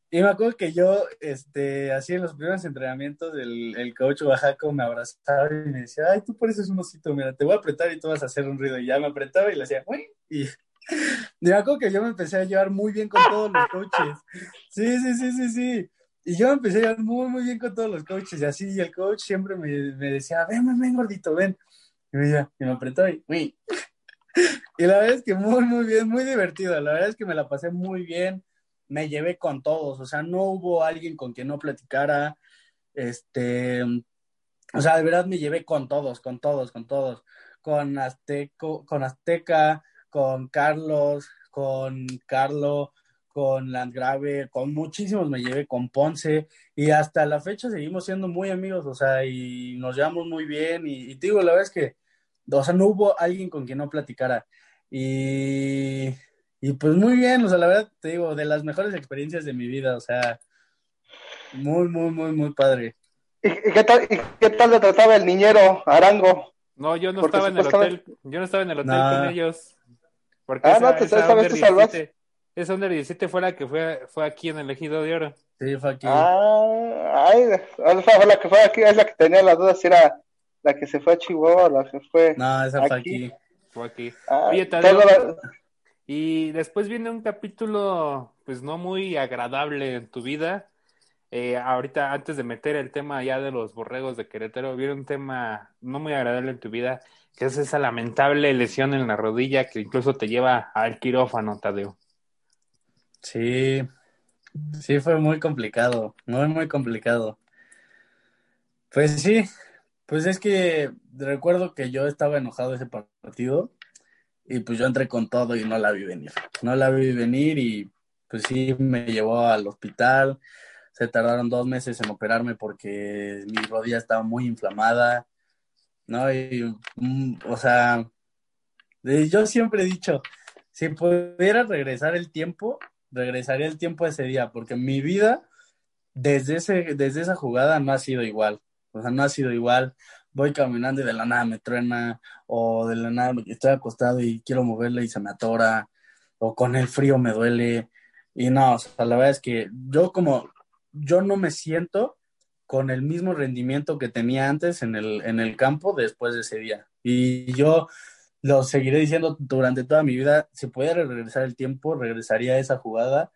Y me acuerdo que yo, este, así en los primeros entrenamientos, el, el coach Oaxaco me abrazaba y me decía, ay, tú pareces un osito, mira, te voy a apretar y tú vas a hacer un ruido. Y ya me apretaba y le hacía, uy, y, me acuerdo que yo me empecé a llevar muy bien con todos los coaches. Sí, sí, sí, sí, sí. Y yo me empecé a llevar muy, muy bien con todos los coaches. Y así, y el coach siempre me, me decía, ven, ven, ven, gordito, ven. Y me, decía, y me apretó y, uy. Y la verdad es que muy, muy bien, muy divertido. La verdad es que me la pasé muy bien. Me llevé con todos. O sea, no hubo alguien con quien no platicara. Este, o sea, de verdad me llevé con todos, con todos, con todos. Con Azteco, con Azteca, con Carlos, con Carlo, con Landgrave, con muchísimos me llevé, con Ponce, y hasta la fecha seguimos siendo muy amigos, o sea, y nos llevamos muy bien, y, y te digo, la verdad es que, o sea, no hubo alguien con quien no platicara. Y, y pues muy bien, o sea, la verdad te digo, de las mejores experiencias de mi vida, o sea, muy, muy, muy, muy padre. ¿Y, qué, tal, y qué tal le trataba el niñero Arango? No, yo no estaba en el hotel, yo no estaba en el hotel con ellos. Porque ah, esa, no, pues esa vez te salvaste. Esa Under 17 fue la que fue, fue aquí en el Ejido de Oro. Sí, fue aquí. Ah, ay, esa fue la que fue aquí, es la que tenía las dudas si era la que se fue a Chihuahua, la que fue. No, esa fue aquí fue aquí. Ah, y después viene un capítulo, pues no muy agradable en tu vida. Eh, ahorita, antes de meter el tema ya de los borregos de Querétaro, viene un tema no muy agradable en tu vida, que es esa lamentable lesión en la rodilla que incluso te lleva al quirófano, Tadeo. Sí, sí fue muy complicado, muy, muy complicado. Pues sí, pues es que recuerdo que yo estaba enojado ese partido y pues yo entré con todo y no la vi venir. No la vi venir y pues sí me llevó al hospital. Se tardaron dos meses en operarme porque mi rodilla estaba muy inflamada, ¿no? Y, mm, o sea, yo siempre he dicho, si pudiera regresar el tiempo, regresaría el tiempo ese día, porque mi vida desde, ese, desde esa jugada no ha sido igual. O sea, no ha sido igual. Voy caminando y de la nada me truena, o de la nada estoy acostado y quiero moverle y se me atora, o con el frío me duele. Y no, o sea, la verdad es que yo como, yo no me siento con el mismo rendimiento que tenía antes en el, en el campo después de ese día. Y yo lo seguiré diciendo durante toda mi vida, si pudiera regresar el tiempo, regresaría a esa jugada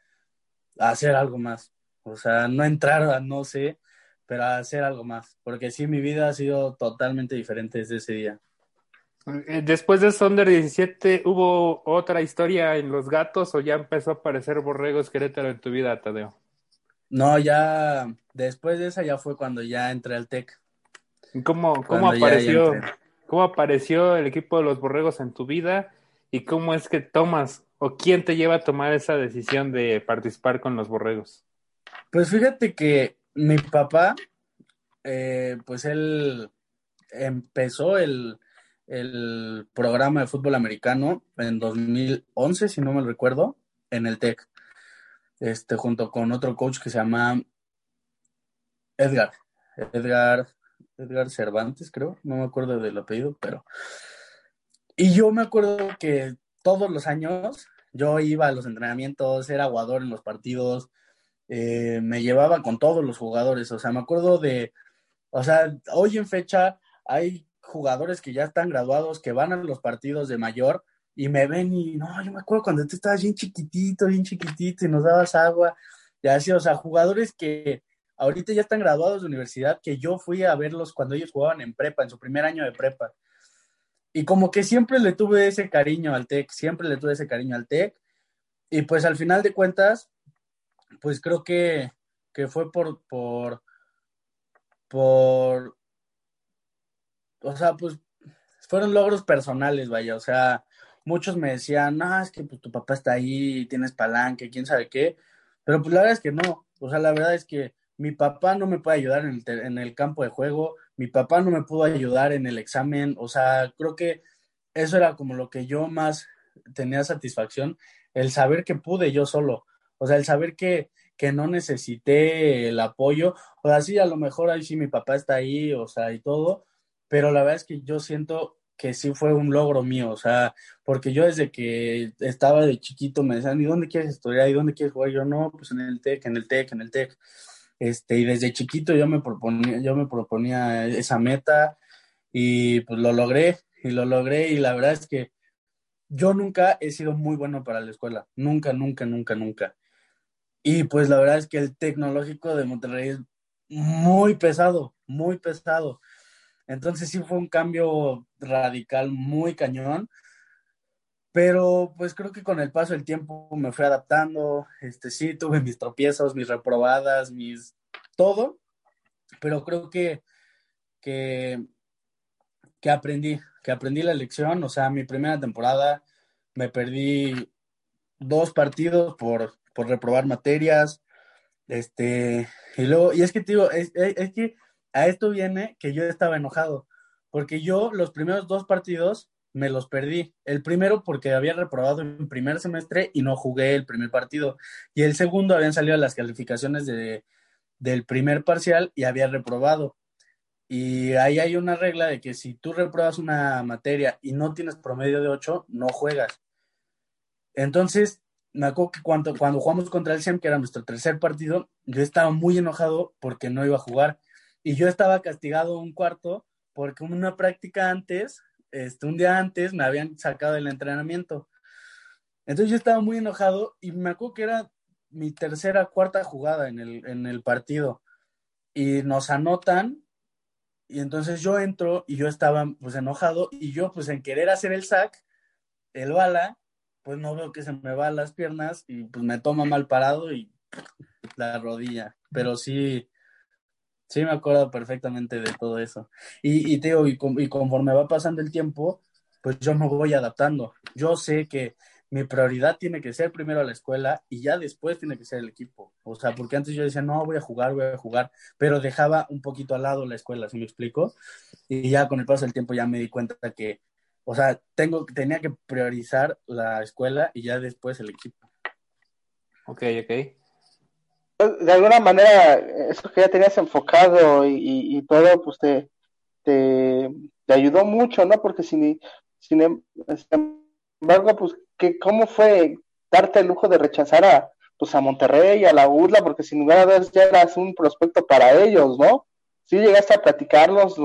a hacer algo más. O sea, no entrar a no sé, pero a hacer algo más. Porque sí, mi vida ha sido totalmente diferente desde ese día. Eh, después de Sonder 17, ¿hubo otra historia en Los Gatos o ya empezó a aparecer Borregos Querétaro en tu vida, Tadeo? No, ya después de esa ya fue cuando ya entré al TEC. ¿Cómo, cómo apareció? ¿Cómo apareció el equipo de los borregos en tu vida y cómo es que tomas o quién te lleva a tomar esa decisión de participar con los borregos? Pues fíjate que mi papá, eh, pues él empezó el, el, programa de fútbol americano en 2011, si no me recuerdo, en el TEC, este, junto con otro coach que se llama Edgar. Edgar Edgar Cervantes, creo, no me acuerdo del apellido, pero... Y yo me acuerdo que todos los años yo iba a los entrenamientos, era aguador en los partidos, eh, me llevaba con todos los jugadores, o sea, me acuerdo de, o sea, hoy en fecha hay jugadores que ya están graduados, que van a los partidos de mayor y me ven y, no, yo me acuerdo cuando tú estabas bien chiquitito, bien chiquitito y nos dabas agua, y así, o sea, jugadores que, ahorita ya están graduados de universidad, que yo fui a verlos cuando ellos jugaban en prepa, en su primer año de prepa. Y como que siempre le tuve ese cariño al TEC, siempre le tuve ese cariño al TEC. Y pues al final de cuentas, pues creo que, que fue por, por, por, o sea, pues fueron logros personales, vaya, o sea, muchos me decían, no, es que pues, tu papá está ahí, tienes palanque, quién sabe qué, pero pues la verdad es que no, o sea, la verdad es que mi papá no me puede ayudar en el, en el campo de juego, mi papá no me pudo ayudar en el examen, o sea, creo que eso era como lo que yo más tenía satisfacción, el saber que pude yo solo, o sea, el saber que, que no necesité el apoyo, o sea, sí, a lo mejor ahí sí mi papá está ahí, o sea, y todo, pero la verdad es que yo siento que sí fue un logro mío, o sea, porque yo desde que estaba de chiquito me decían, ¿y dónde quieres estudiar? ¿Y dónde quieres jugar? Yo no, pues en el TEC, en el TEC, en el TEC. Este, y desde chiquito yo me proponía, yo me proponía esa meta y pues lo logré y lo logré y la verdad es que yo nunca he sido muy bueno para la escuela, nunca, nunca, nunca, nunca. Y pues la verdad es que el tecnológico de Monterrey es muy pesado, muy pesado. Entonces sí fue un cambio radical muy cañón, pero pues creo que con el paso del tiempo me fui adaptando, este sí, tuve mis tropiezos, mis reprobadas, mis todo, pero creo que, que, que aprendí, que aprendí la lección, o sea, mi primera temporada me perdí dos partidos por, por reprobar materias, este, y luego, y es que te digo, es, es que a esto viene que yo estaba enojado, porque yo los primeros dos partidos me los perdí. El primero porque había reprobado en primer semestre y no jugué el primer partido. Y el segundo habían salido las calificaciones de, del primer parcial y había reprobado. Y ahí hay una regla de que si tú repruebas una materia y no tienes promedio de 8, no juegas. Entonces, me acuerdo que cuando, cuando jugamos contra el SEM, que era nuestro tercer partido, yo estaba muy enojado porque no iba a jugar. Y yo estaba castigado un cuarto porque una práctica antes este, un día antes me habían sacado del entrenamiento. Entonces yo estaba muy enojado y me acuerdo que era mi tercera, cuarta jugada en el, en el partido. Y nos anotan y entonces yo entro y yo estaba pues enojado y yo pues en querer hacer el sac, el bala, pues no veo que se me va las piernas y pues me toma mal parado y la rodilla. Pero sí, Sí, me acuerdo perfectamente de todo eso. Y, y, te y, conforme va pasando el tiempo, pues yo me voy adaptando. Yo sé que mi prioridad tiene que ser primero la escuela y ya después tiene que ser el equipo. O sea, porque antes yo decía, no, voy a jugar, voy a jugar, pero dejaba un poquito al lado la escuela, ¿sí me explico? Y ya con el paso del tiempo ya me di cuenta que, o sea, tengo, tenía que priorizar la escuela y ya después el equipo. Ok, ok. De alguna manera, eso que ya tenías enfocado y, todo, pues te, te, ayudó mucho, ¿no? Porque sin, sin, sin embargo, pues cómo fue darte el lujo de rechazar a, pues a Monterrey, a la URLA, porque sin lugar a dudas ya eras un prospecto para ellos, ¿no? Sí llegaste a platicarlos,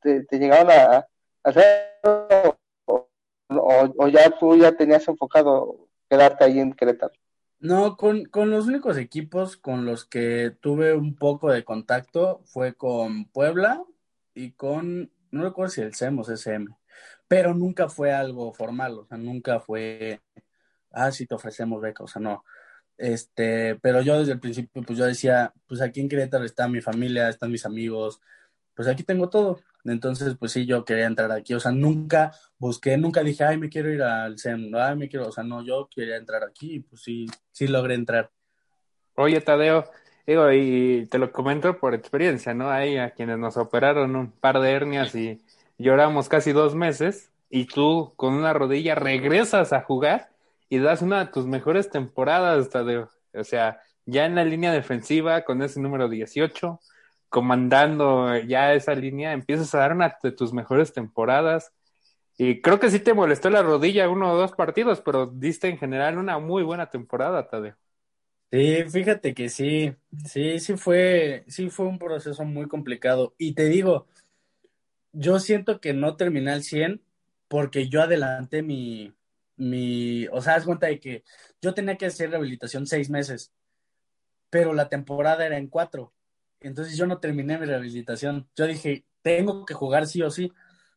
te, llegaron a, hacer, o, ya tú ya tenías enfocado quedarte ahí en Querétaro. No, con, con los únicos equipos con los que tuve un poco de contacto fue con Puebla y con, no recuerdo si el SEM o SM pero nunca fue algo formal, o sea, nunca fue, ah, sí, te ofrecemos beca, o sea, no. Este, pero yo desde el principio, pues yo decía, pues aquí en Querétaro está mi familia, están mis amigos, pues aquí tengo todo. Entonces, pues sí, yo quería entrar aquí, o sea, nunca busqué, nunca dije, ay, me quiero ir al SEM, ay, me quiero, o sea, no, yo quería entrar aquí, pues sí, sí logré entrar. Oye, Tadeo, digo, y te lo comento por experiencia, ¿no? Hay a quienes nos operaron un par de hernias y lloramos casi dos meses y tú con una rodilla regresas a jugar y das una de tus mejores temporadas, Tadeo. O sea, ya en la línea defensiva con ese número 18, comandando ya esa línea, empiezas a dar una de tus mejores temporadas. Y creo que sí te molestó la rodilla uno o dos partidos, pero diste en general una muy buena temporada, Tadeo. Sí, fíjate que sí, sí, sí fue, sí fue un proceso muy complicado. Y te digo, yo siento que no terminé al 100 porque yo adelanté mi, mi, o sea, es cuenta de que yo tenía que hacer rehabilitación seis meses, pero la temporada era en cuatro. Entonces yo no terminé mi rehabilitación. Yo dije, tengo que jugar sí o sí,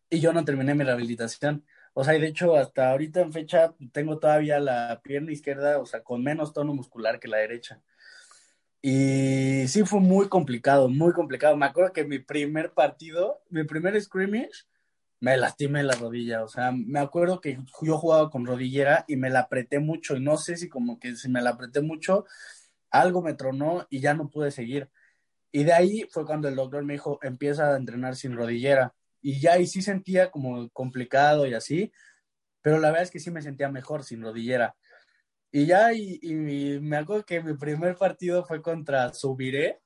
y yo no terminé mi rehabilitación. O sea, y de hecho, hasta ahorita en fecha tengo todavía la pierna izquierda, o sea, con menos tono muscular que la derecha. Y sí fue muy complicado, muy complicado. Me acuerdo que mi primer partido, mi primer scrimmage, me lastimé la rodilla. O sea, me acuerdo que yo jugaba con rodillera y me la apreté mucho. Y no sé si como que si me la apreté mucho, algo me tronó y ya no pude seguir. Y de ahí fue cuando el doctor me dijo, empieza a entrenar sin rodillera. Y ya ahí sí sentía como complicado y así, pero la verdad es que sí me sentía mejor sin rodillera. Y ya, y, me acuerdo que mi primer partido fue contra Subiré.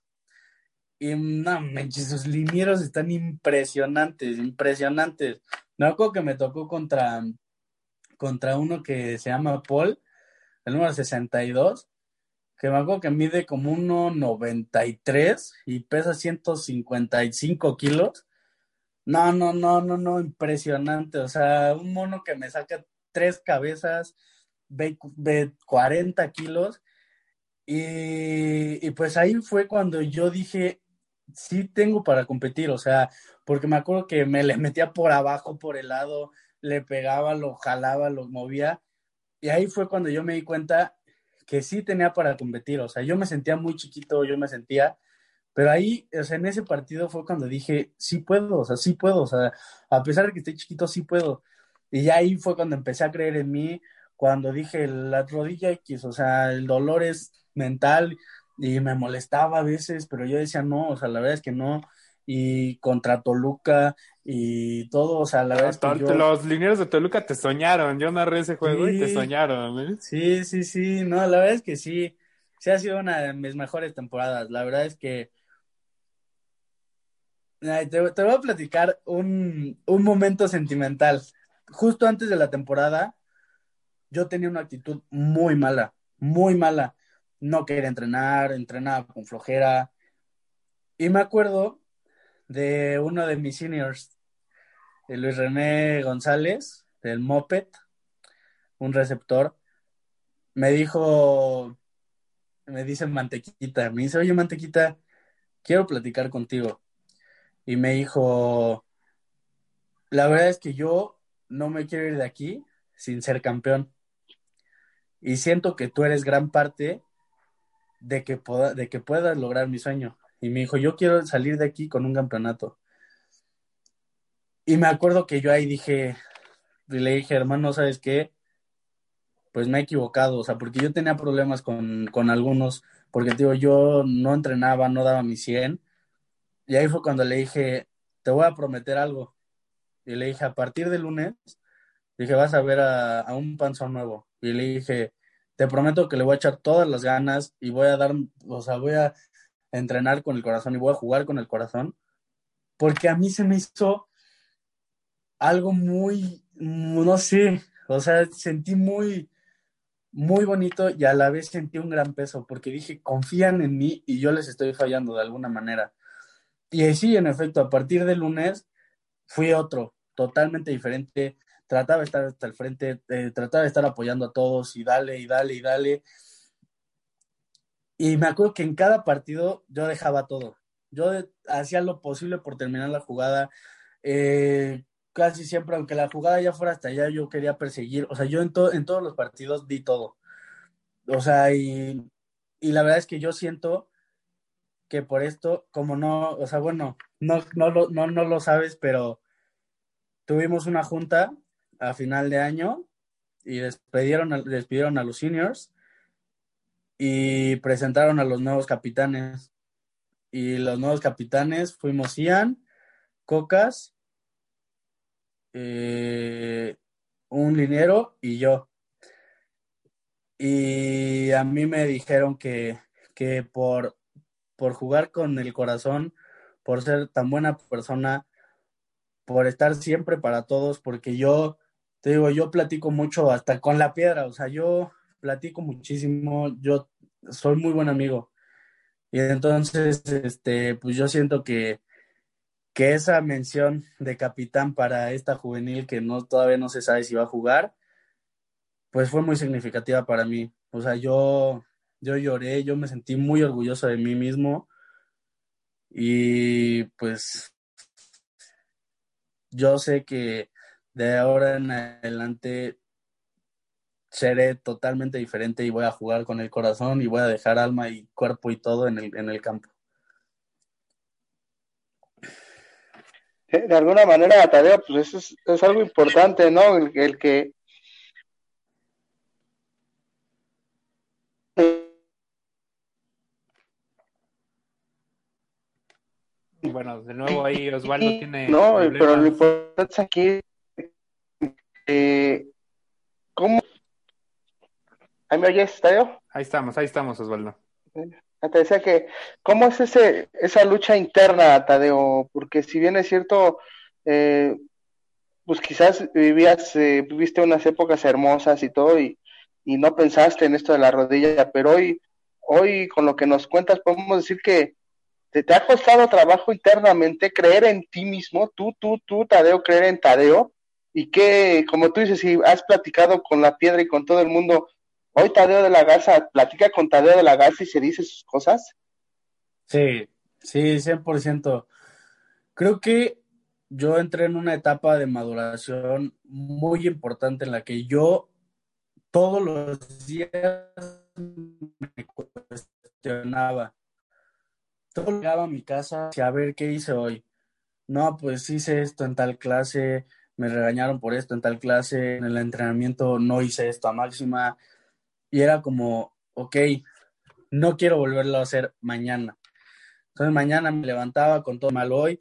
Y no, manches, sus linieros están impresionantes, impresionantes. Me acuerdo que me tocó contra, contra uno que se llama Paul, el número 62, que me acuerdo que mide como 1,93 y pesa 155 kilos. No, no, no, no, no, impresionante. O sea, un mono que me saca tres cabezas, de 40 kilos. Y, pues ahí fue cuando yo dije, sí tengo para competir, o sea, porque me acuerdo que me le metía por abajo, por el lado, le pegaba, lo jalaba, lo movía. Y ahí fue cuando yo me di cuenta que sí tenía para competir, o sea, yo me sentía muy chiquito, yo me sentía, pero ahí, o sea, en ese partido fue cuando dije, sí puedo, o sea, sí puedo, o sea, a pesar de que estoy chiquito, sí puedo. Y ahí fue cuando empecé a creer en mí, cuando dije la rodilla X, o sea, el dolor es mental y me molestaba a veces, pero yo decía no, o sea, la verdad es que no. Y contra Toluca y todo, o sea, la verdad es que Los lineros de Toluca te soñaron, yo narré ese juego y te soñaron, ¿eh? Sí, sí, sí, no, la verdad es que sí, sí ha sido una de mis mejores temporadas, la verdad es que te, te voy a platicar un, un momento sentimental. Justo antes de la temporada, yo tenía una actitud muy mala, muy mala. No quería entrenar, entrenaba con flojera. Y me acuerdo de uno de mis seniors, Luis René González, del Moped, un receptor, me dijo, me dice Mantequita, me dice, oye Mantequita, quiero platicar contigo. Y me dijo, la verdad es que yo no me quiero ir de aquí sin ser campeón y siento que tú eres gran parte de que, pueda, de que puedas lograr mi sueño. Y me dijo, yo quiero salir de aquí con un campeonato. Y me acuerdo que yo ahí dije, le dije, hermano, ¿sabes qué? pues me he equivocado, o sea, porque yo tenía problemas con, con algunos, porque digo, yo no entrenaba, no daba mi 100, y ahí fue cuando le dije, te voy a prometer algo, y le dije, a partir de lunes, dije, vas a ver a, a un panzón nuevo, y le dije, te prometo que le voy a echar todas las ganas y voy a dar, o sea, voy a entrenar con el corazón y voy a jugar con el corazón, porque a mí se me hizo algo muy, no sé, o sea, sentí muy, muy bonito y a la vez sentí un gran peso, porque dije, confían en mí y yo les estoy fallando de alguna manera. Y sí, en efecto, a partir del lunes fui otro, totalmente diferente, trataba de estar hasta el frente, eh, trataba de estar apoyando a todos y dale y dale y dale. Y me acuerdo que en cada partido yo dejaba todo. Yo hacía lo posible por terminar la jugada. Eh, casi siempre, aunque la jugada ya fuera hasta allá, yo quería perseguir. O sea, yo en, en todos los partidos di todo. O sea, y, y la verdad es que yo siento que por esto, como no, o sea, bueno, no, no, lo, no, no lo sabes, pero tuvimos una junta a final de año y despidieron a, despidieron a los seniors y presentaron a los nuevos capitanes. Y los nuevos capitanes fuimos Ian, Cocas, eh, un linero y yo. Y a mí me dijeron que, que por, por jugar con el corazón, por ser tan buena persona, por estar siempre para todos, porque yo te digo, yo platico mucho hasta con la piedra, o sea, yo platico muchísimo, yo soy muy buen amigo. Y entonces, este, pues yo siento que, que esa mención de capitán para esta juvenil que no todavía no se sabe si va a jugar, pues fue muy significativa para mí. O sea, yo, yo lloré, yo me sentí muy orgulloso de mí mismo y pues yo sé que de ahora en adelante seré totalmente diferente y voy a jugar con el corazón y voy a dejar alma y cuerpo y todo en el, en el campo. De alguna manera, Tadeo, pues eso es, es algo importante, ¿no? El, el que Bueno, de nuevo ahí Osvaldo tiene. No, pero lo importante es aquí eh, ¿Cómo? ¿Ahí me oyes, Tayo? Ahí estamos, ahí estamos, Osvaldo. Te decía que, ¿cómo es ese, esa lucha interna, Tadeo? Porque si bien es cierto, eh, pues quizás vivías, eh, viviste unas épocas hermosas y todo, y, y, no pensaste en esto de la rodilla, pero hoy, hoy con lo que nos cuentas, podemos decir que te, te ha costado trabajo internamente creer en ti mismo, tú, tú, tú, Tadeo, creer en Tadeo, y que, como tú dices, si has platicado con la piedra y con todo el mundo, hoy Tadeo de la Garza platica con Tadeo de la Garza y se dice sus cosas. Sí, sí, 100%. Creo que yo entré en una etapa de maduración muy importante en la que yo todos los días me cuestionaba. Todo llegaba a mi casa a ver qué hice hoy. No, pues hice esto en tal clase, me regañaron por esto en tal clase, en el entrenamiento no hice esto a máxima y era como, ok, no quiero volverlo a hacer mañana. Entonces mañana me levantaba con todo mal hoy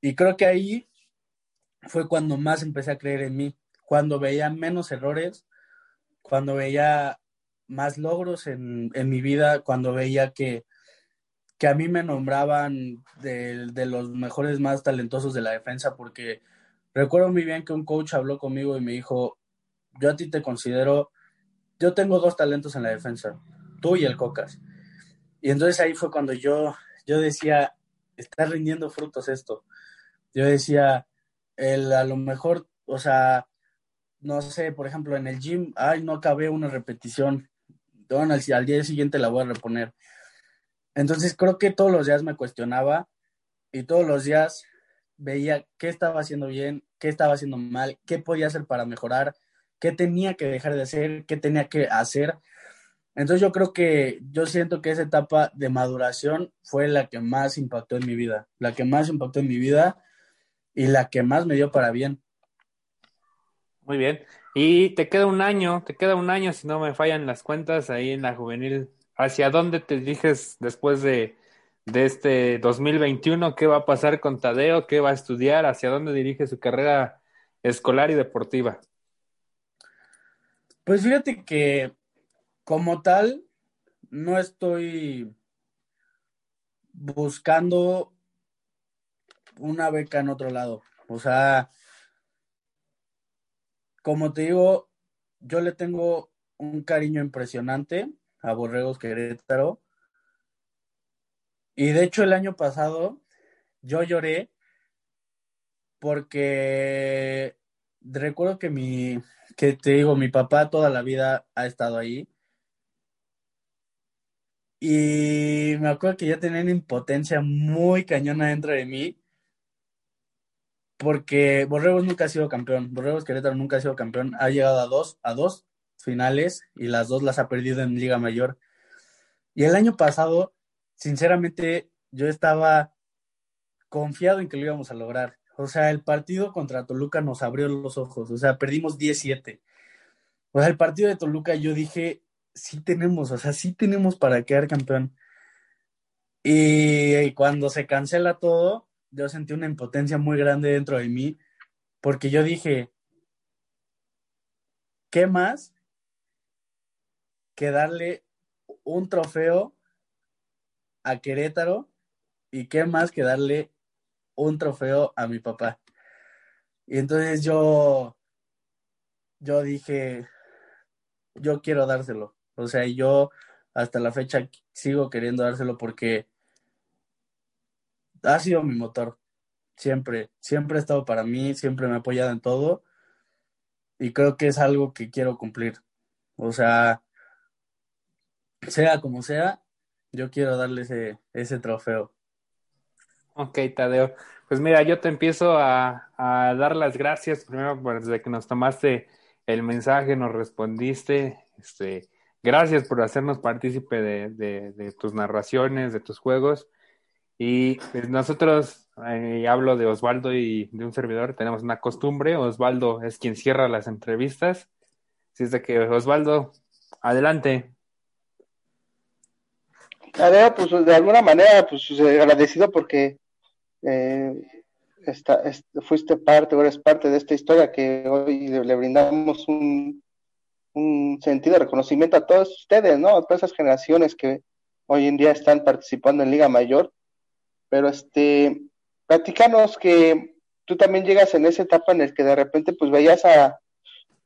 y creo que ahí fue cuando más empecé a creer en mí, cuando veía menos errores, cuando veía más logros en, en mi vida, cuando veía que, que a mí me nombraban de, de los mejores más talentosos de la defensa porque Recuerdo muy bien que un coach habló conmigo y me dijo, yo a ti te considero, yo tengo dos talentos en la defensa, tú y el Cocas. Y entonces ahí fue cuando yo, yo decía, está rindiendo frutos esto. Yo decía, el, a lo mejor, o sea, no sé, por ejemplo, en el gym, ay, no acabé una repetición, al, al día siguiente la voy a reponer. Entonces creo que todos los días me cuestionaba y todos los días veía qué estaba haciendo bien, qué estaba haciendo mal, qué podía hacer para mejorar, qué tenía que dejar de hacer, qué tenía que hacer. Entonces yo creo que yo siento que esa etapa de maduración fue la que más impactó en mi vida, la que más impactó en mi vida y la que más me dio para bien. Muy bien. Y te queda un año, te queda un año, si no me fallan las cuentas, ahí en la juvenil. ¿Hacia dónde te diriges después de, de este 2021? ¿Qué va a pasar con Tadeo? ¿Qué va a estudiar? ¿Hacia dónde dirige su carrera escolar y deportiva? Pues fíjate que como tal, no estoy buscando una beca en otro lado. O sea, como te digo, yo le tengo un cariño impresionante a Borregos Querétaro. Y de hecho el año pasado yo lloré porque recuerdo que mi, que te digo, mi papá toda la vida ha estado ahí. Y me acuerdo que ya tenía una impotencia muy cañona dentro de mí porque Borregos nunca ha sido campeón. Borregos Querétaro nunca ha sido campeón. Ha llegado a dos, a dos finales y las dos las ha perdido en Liga Mayor. Y el año pasado, sinceramente, yo estaba confiado en que lo íbamos a lograr. O sea, el partido contra Toluca nos abrió los ojos. O sea, perdimos 10-7. O sea, el partido de Toluca yo dije, sí tenemos, o sea, sí tenemos para quedar campeón. Y cuando se cancela todo, yo sentí una impotencia muy grande dentro de mí, porque yo dije, ¿qué más que darle un trofeo a Querétaro y qué más que darle un trofeo a mi papá? Y entonces yo, yo dije, yo quiero dárselo. O sea, yo hasta la fecha sigo queriendo dárselo porque ha sido mi motor. Siempre, siempre ha estado para mí, siempre me ha apoyado en todo. Y creo que es algo que quiero cumplir. O sea, sea como sea, yo quiero darle ese, ese trofeo. Ok, Tadeo. Pues mira, yo te empiezo a, a dar las gracias primero desde que nos tomaste el mensaje, nos respondiste. Este, gracias por hacernos partícipe de, de, de tus narraciones, de tus juegos. Y pues, nosotros, eh, hablo de Osvaldo y de un servidor, tenemos una costumbre. Osvaldo es quien cierra las entrevistas. Así es de que, Osvaldo, adelante. Tadeo, pues de alguna manera, pues agradecido porque eh, esta, fuiste parte, o eres parte de esta historia que hoy le brindamos un, un sentido de reconocimiento a todos ustedes, ¿no? A todas esas generaciones que hoy en día están participando en Liga Mayor pero este, platicanos que tú también llegas en esa etapa en el que de repente pues veías a,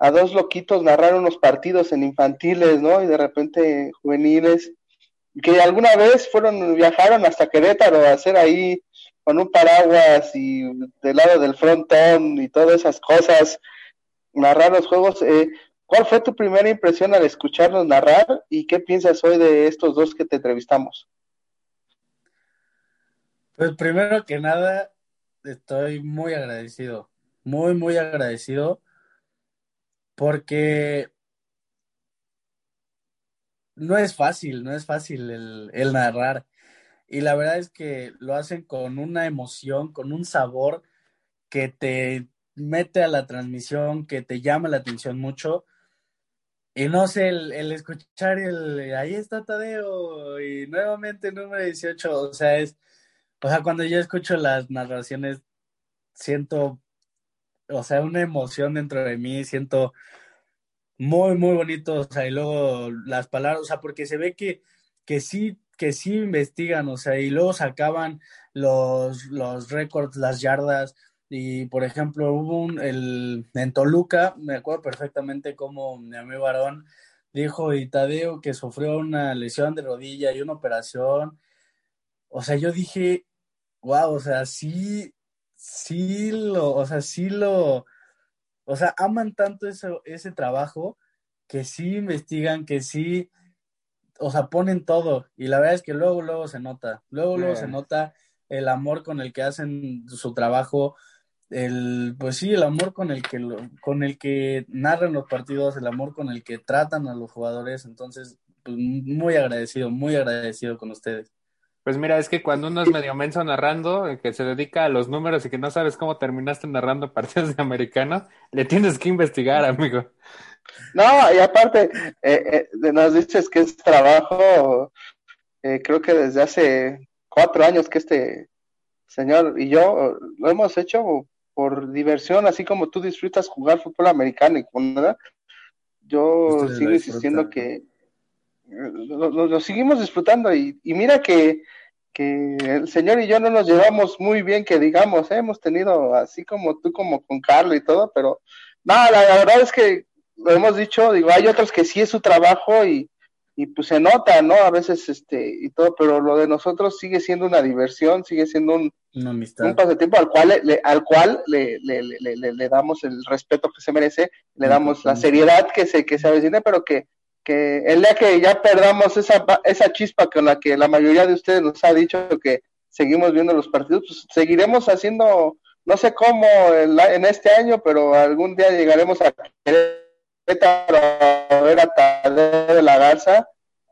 a dos loquitos narrar unos partidos en infantiles, ¿no? Y de repente juveniles, que alguna vez fueron, viajaron hasta Querétaro a hacer ahí con un paraguas y del lado del frontón y todas esas cosas, narrar los juegos. Eh, ¿Cuál fue tu primera impresión al escucharnos narrar y qué piensas hoy de estos dos que te entrevistamos? Pues primero que nada, estoy muy agradecido, muy, muy agradecido, porque no es fácil, no es fácil el, el, narrar. Y la verdad es que lo hacen con una emoción, con un sabor que te mete a la transmisión, que te llama la atención mucho. Y no sé, el, el escuchar el, ahí está Tadeo y nuevamente número 18, o sea, es, o sea, cuando yo escucho las narraciones, siento, o sea, una emoción dentro de mí, siento muy, muy bonito, o sea, y luego las palabras, o sea, porque se ve que, que sí, que sí investigan, o sea, y luego sacaban los, los récords, las yardas, y por ejemplo, hubo un, el, en Toluca, me acuerdo perfectamente cómo mi amigo Varón dijo, y Tadeo que sufrió una lesión de rodilla y una operación, o sea, yo dije, wow, o sea, sí, sí lo, o sea, sí lo, o sea, aman tanto ese trabajo que sí investigan, que sí, o sea, ponen todo. Y la verdad es que luego, luego se nota, luego, luego se nota el amor con el que hacen su trabajo, el, pues sí, el amor con el que, lo, con el que narran los partidos, el amor con el que tratan a los jugadores. Entonces, pues muy agradecido, muy agradecido con ustedes. Pues mira, es que cuando uno es medio menso narrando, que se dedica a los números y que no sabes cómo terminaste narrando partidos de americano, le tienes que investigar, amigo. No, y aparte, eh, eh, nos dices que es trabajo, eh, creo que desde hace cuatro años que este señor y yo lo hemos hecho por diversión, así como tú disfrutas jugar fútbol americano y ¿verdad? yo sigo insistiendo que lo, seguimos disfrutando y, y mira que, que, el señor y yo no nos llevamos muy bien, que digamos, ¿eh? hemos tenido así como tú, como con Carlos y todo, pero no, la, verdad es que lo hemos dicho, digo, hay otros que sí es su trabajo y, y pues se nota, ¿no? A veces este y todo, pero lo de nosotros sigue siendo una diversión, sigue siendo un, un pasatiempo al cual le, al cual le, le, le, le, damos el respeto que se merece, le damos la seriedad que se que se avecina, pero que que el día que ya perdamos esa, esa chispa con la que la mayoría de ustedes nos ha dicho que seguimos viendo los partidos, pues seguiremos haciendo, no sé cómo en, en este año, pero algún día llegaremos a ver a Tadeo de la Garza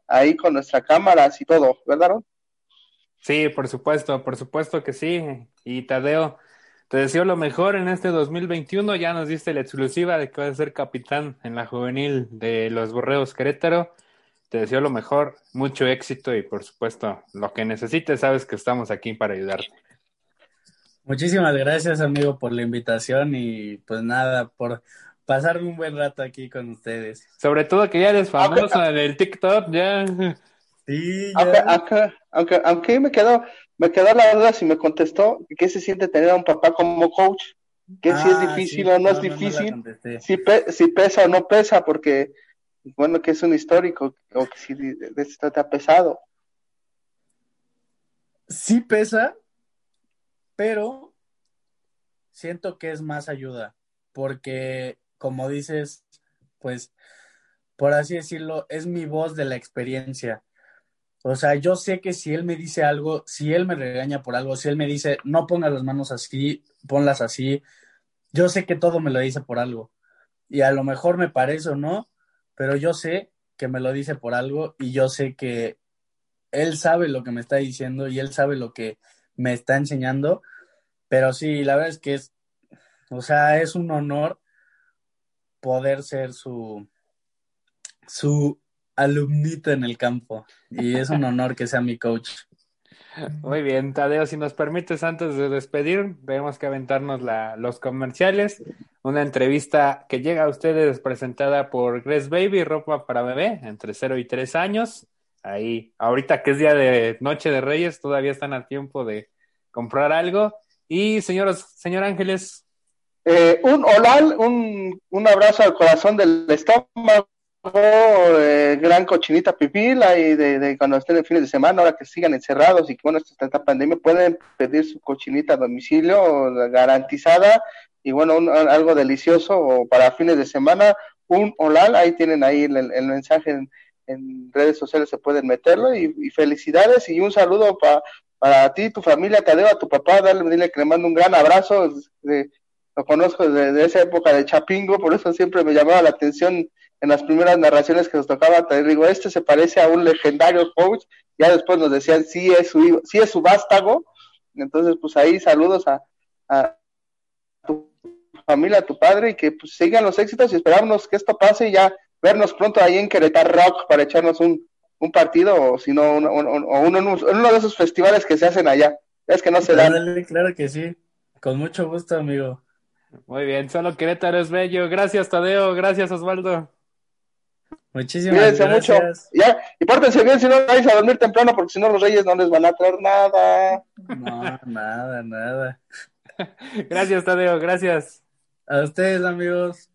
ahí con nuestra cámara y todo, ¿verdad? Sí, por supuesto, por supuesto que sí. Y Tadeo, te deseo lo mejor en este 2021. Ya nos diste la exclusiva de que vas a ser capitán en la juvenil de los Borreos Querétaro. Te deseo lo mejor, mucho éxito y por supuesto lo que necesites, sabes que estamos aquí para ayudarte. Muchísimas gracias, amigo, por la invitación y pues nada, por pasarme un buen rato aquí con ustedes. Sobre todo que ya eres famoso en el TikTok, ya. Sí, ya. Aunque, aunque, aunque me quedó, me quedó la duda si me contestó qué se siente tener a un papá como coach, que si es ah, difícil o no, es difícil, si, si pesa o no pesa, porque bueno, que es un histórico, o que si de, esto te ha pesado. Sí pesa, pero siento que es más ayuda, porque como dices, pues, por así decirlo, es mi voz de la experiencia. O sea, yo sé que si él me dice algo, si él me regaña por algo, si él me dice, no pongas las manos así, ponlas así, yo sé que todo me lo dice por algo. Y a lo mejor me parece o no, pero yo sé que me lo dice por algo y yo sé que él sabe lo que me está diciendo y él sabe lo que me está enseñando. Pero sí, la verdad es que es, o sea, es un honor poder ser su, su alumnito en el campo y es un honor que sea mi coach. Muy bien, Tadeo, si nos permites antes de despedir, tenemos que aventarnos la, los comerciales. Una entrevista que llega a ustedes presentada por Grace Baby, ropa para bebé, entre 0 y 3 años. Ahí, ahorita que es día de Noche de Reyes, todavía están a tiempo de comprar algo. Y señoros, señor Ángeles. Eh, un hola, un, un abrazo al corazón del estómago eh, gran cochinita pipila y de, cuando estén en fines de semana, ahora que sigan encerrados y que bueno, esta, pandemia, pueden pedir su cochinita a domicilio garantizada y bueno, algo delicioso para fines de semana, un olal, ahí tienen ahí el, mensaje en, redes sociales, se pueden meterlo y, felicidades y un saludo para ti, tu familia, Tadeo, a tu papá, dale, dile que le mando un gran abrazo, lo conozco desde, esa época de Chapingo, por eso siempre me llamaba la atención en las primeras narraciones que nos tocaba, te digo, este se parece a un legendario coach, ya después nos decían, sí es su, sí es su vástago, entonces pues ahí saludos a, a tu familia, a tu padre, y que pues sigan los éxitos y esperamos que esto pase y ya vernos pronto ahí en Querétaro Rock para echarnos un, un partido o si no, uno, uno, de esos festivales que se hacen allá, es que no se dan. Claro que sí, con mucho gusto, amigo. Muy bien, solo Querétaro es bello. Gracias, Tadeo. Gracias, Osvaldo. Muchísimas gracias. mucho. Ya, y pórtense bien si no vais a dormir temprano, porque si no los reyes no les van a traer nada. No, nada, nada. gracias, Tadeo, gracias. A ustedes, amigos.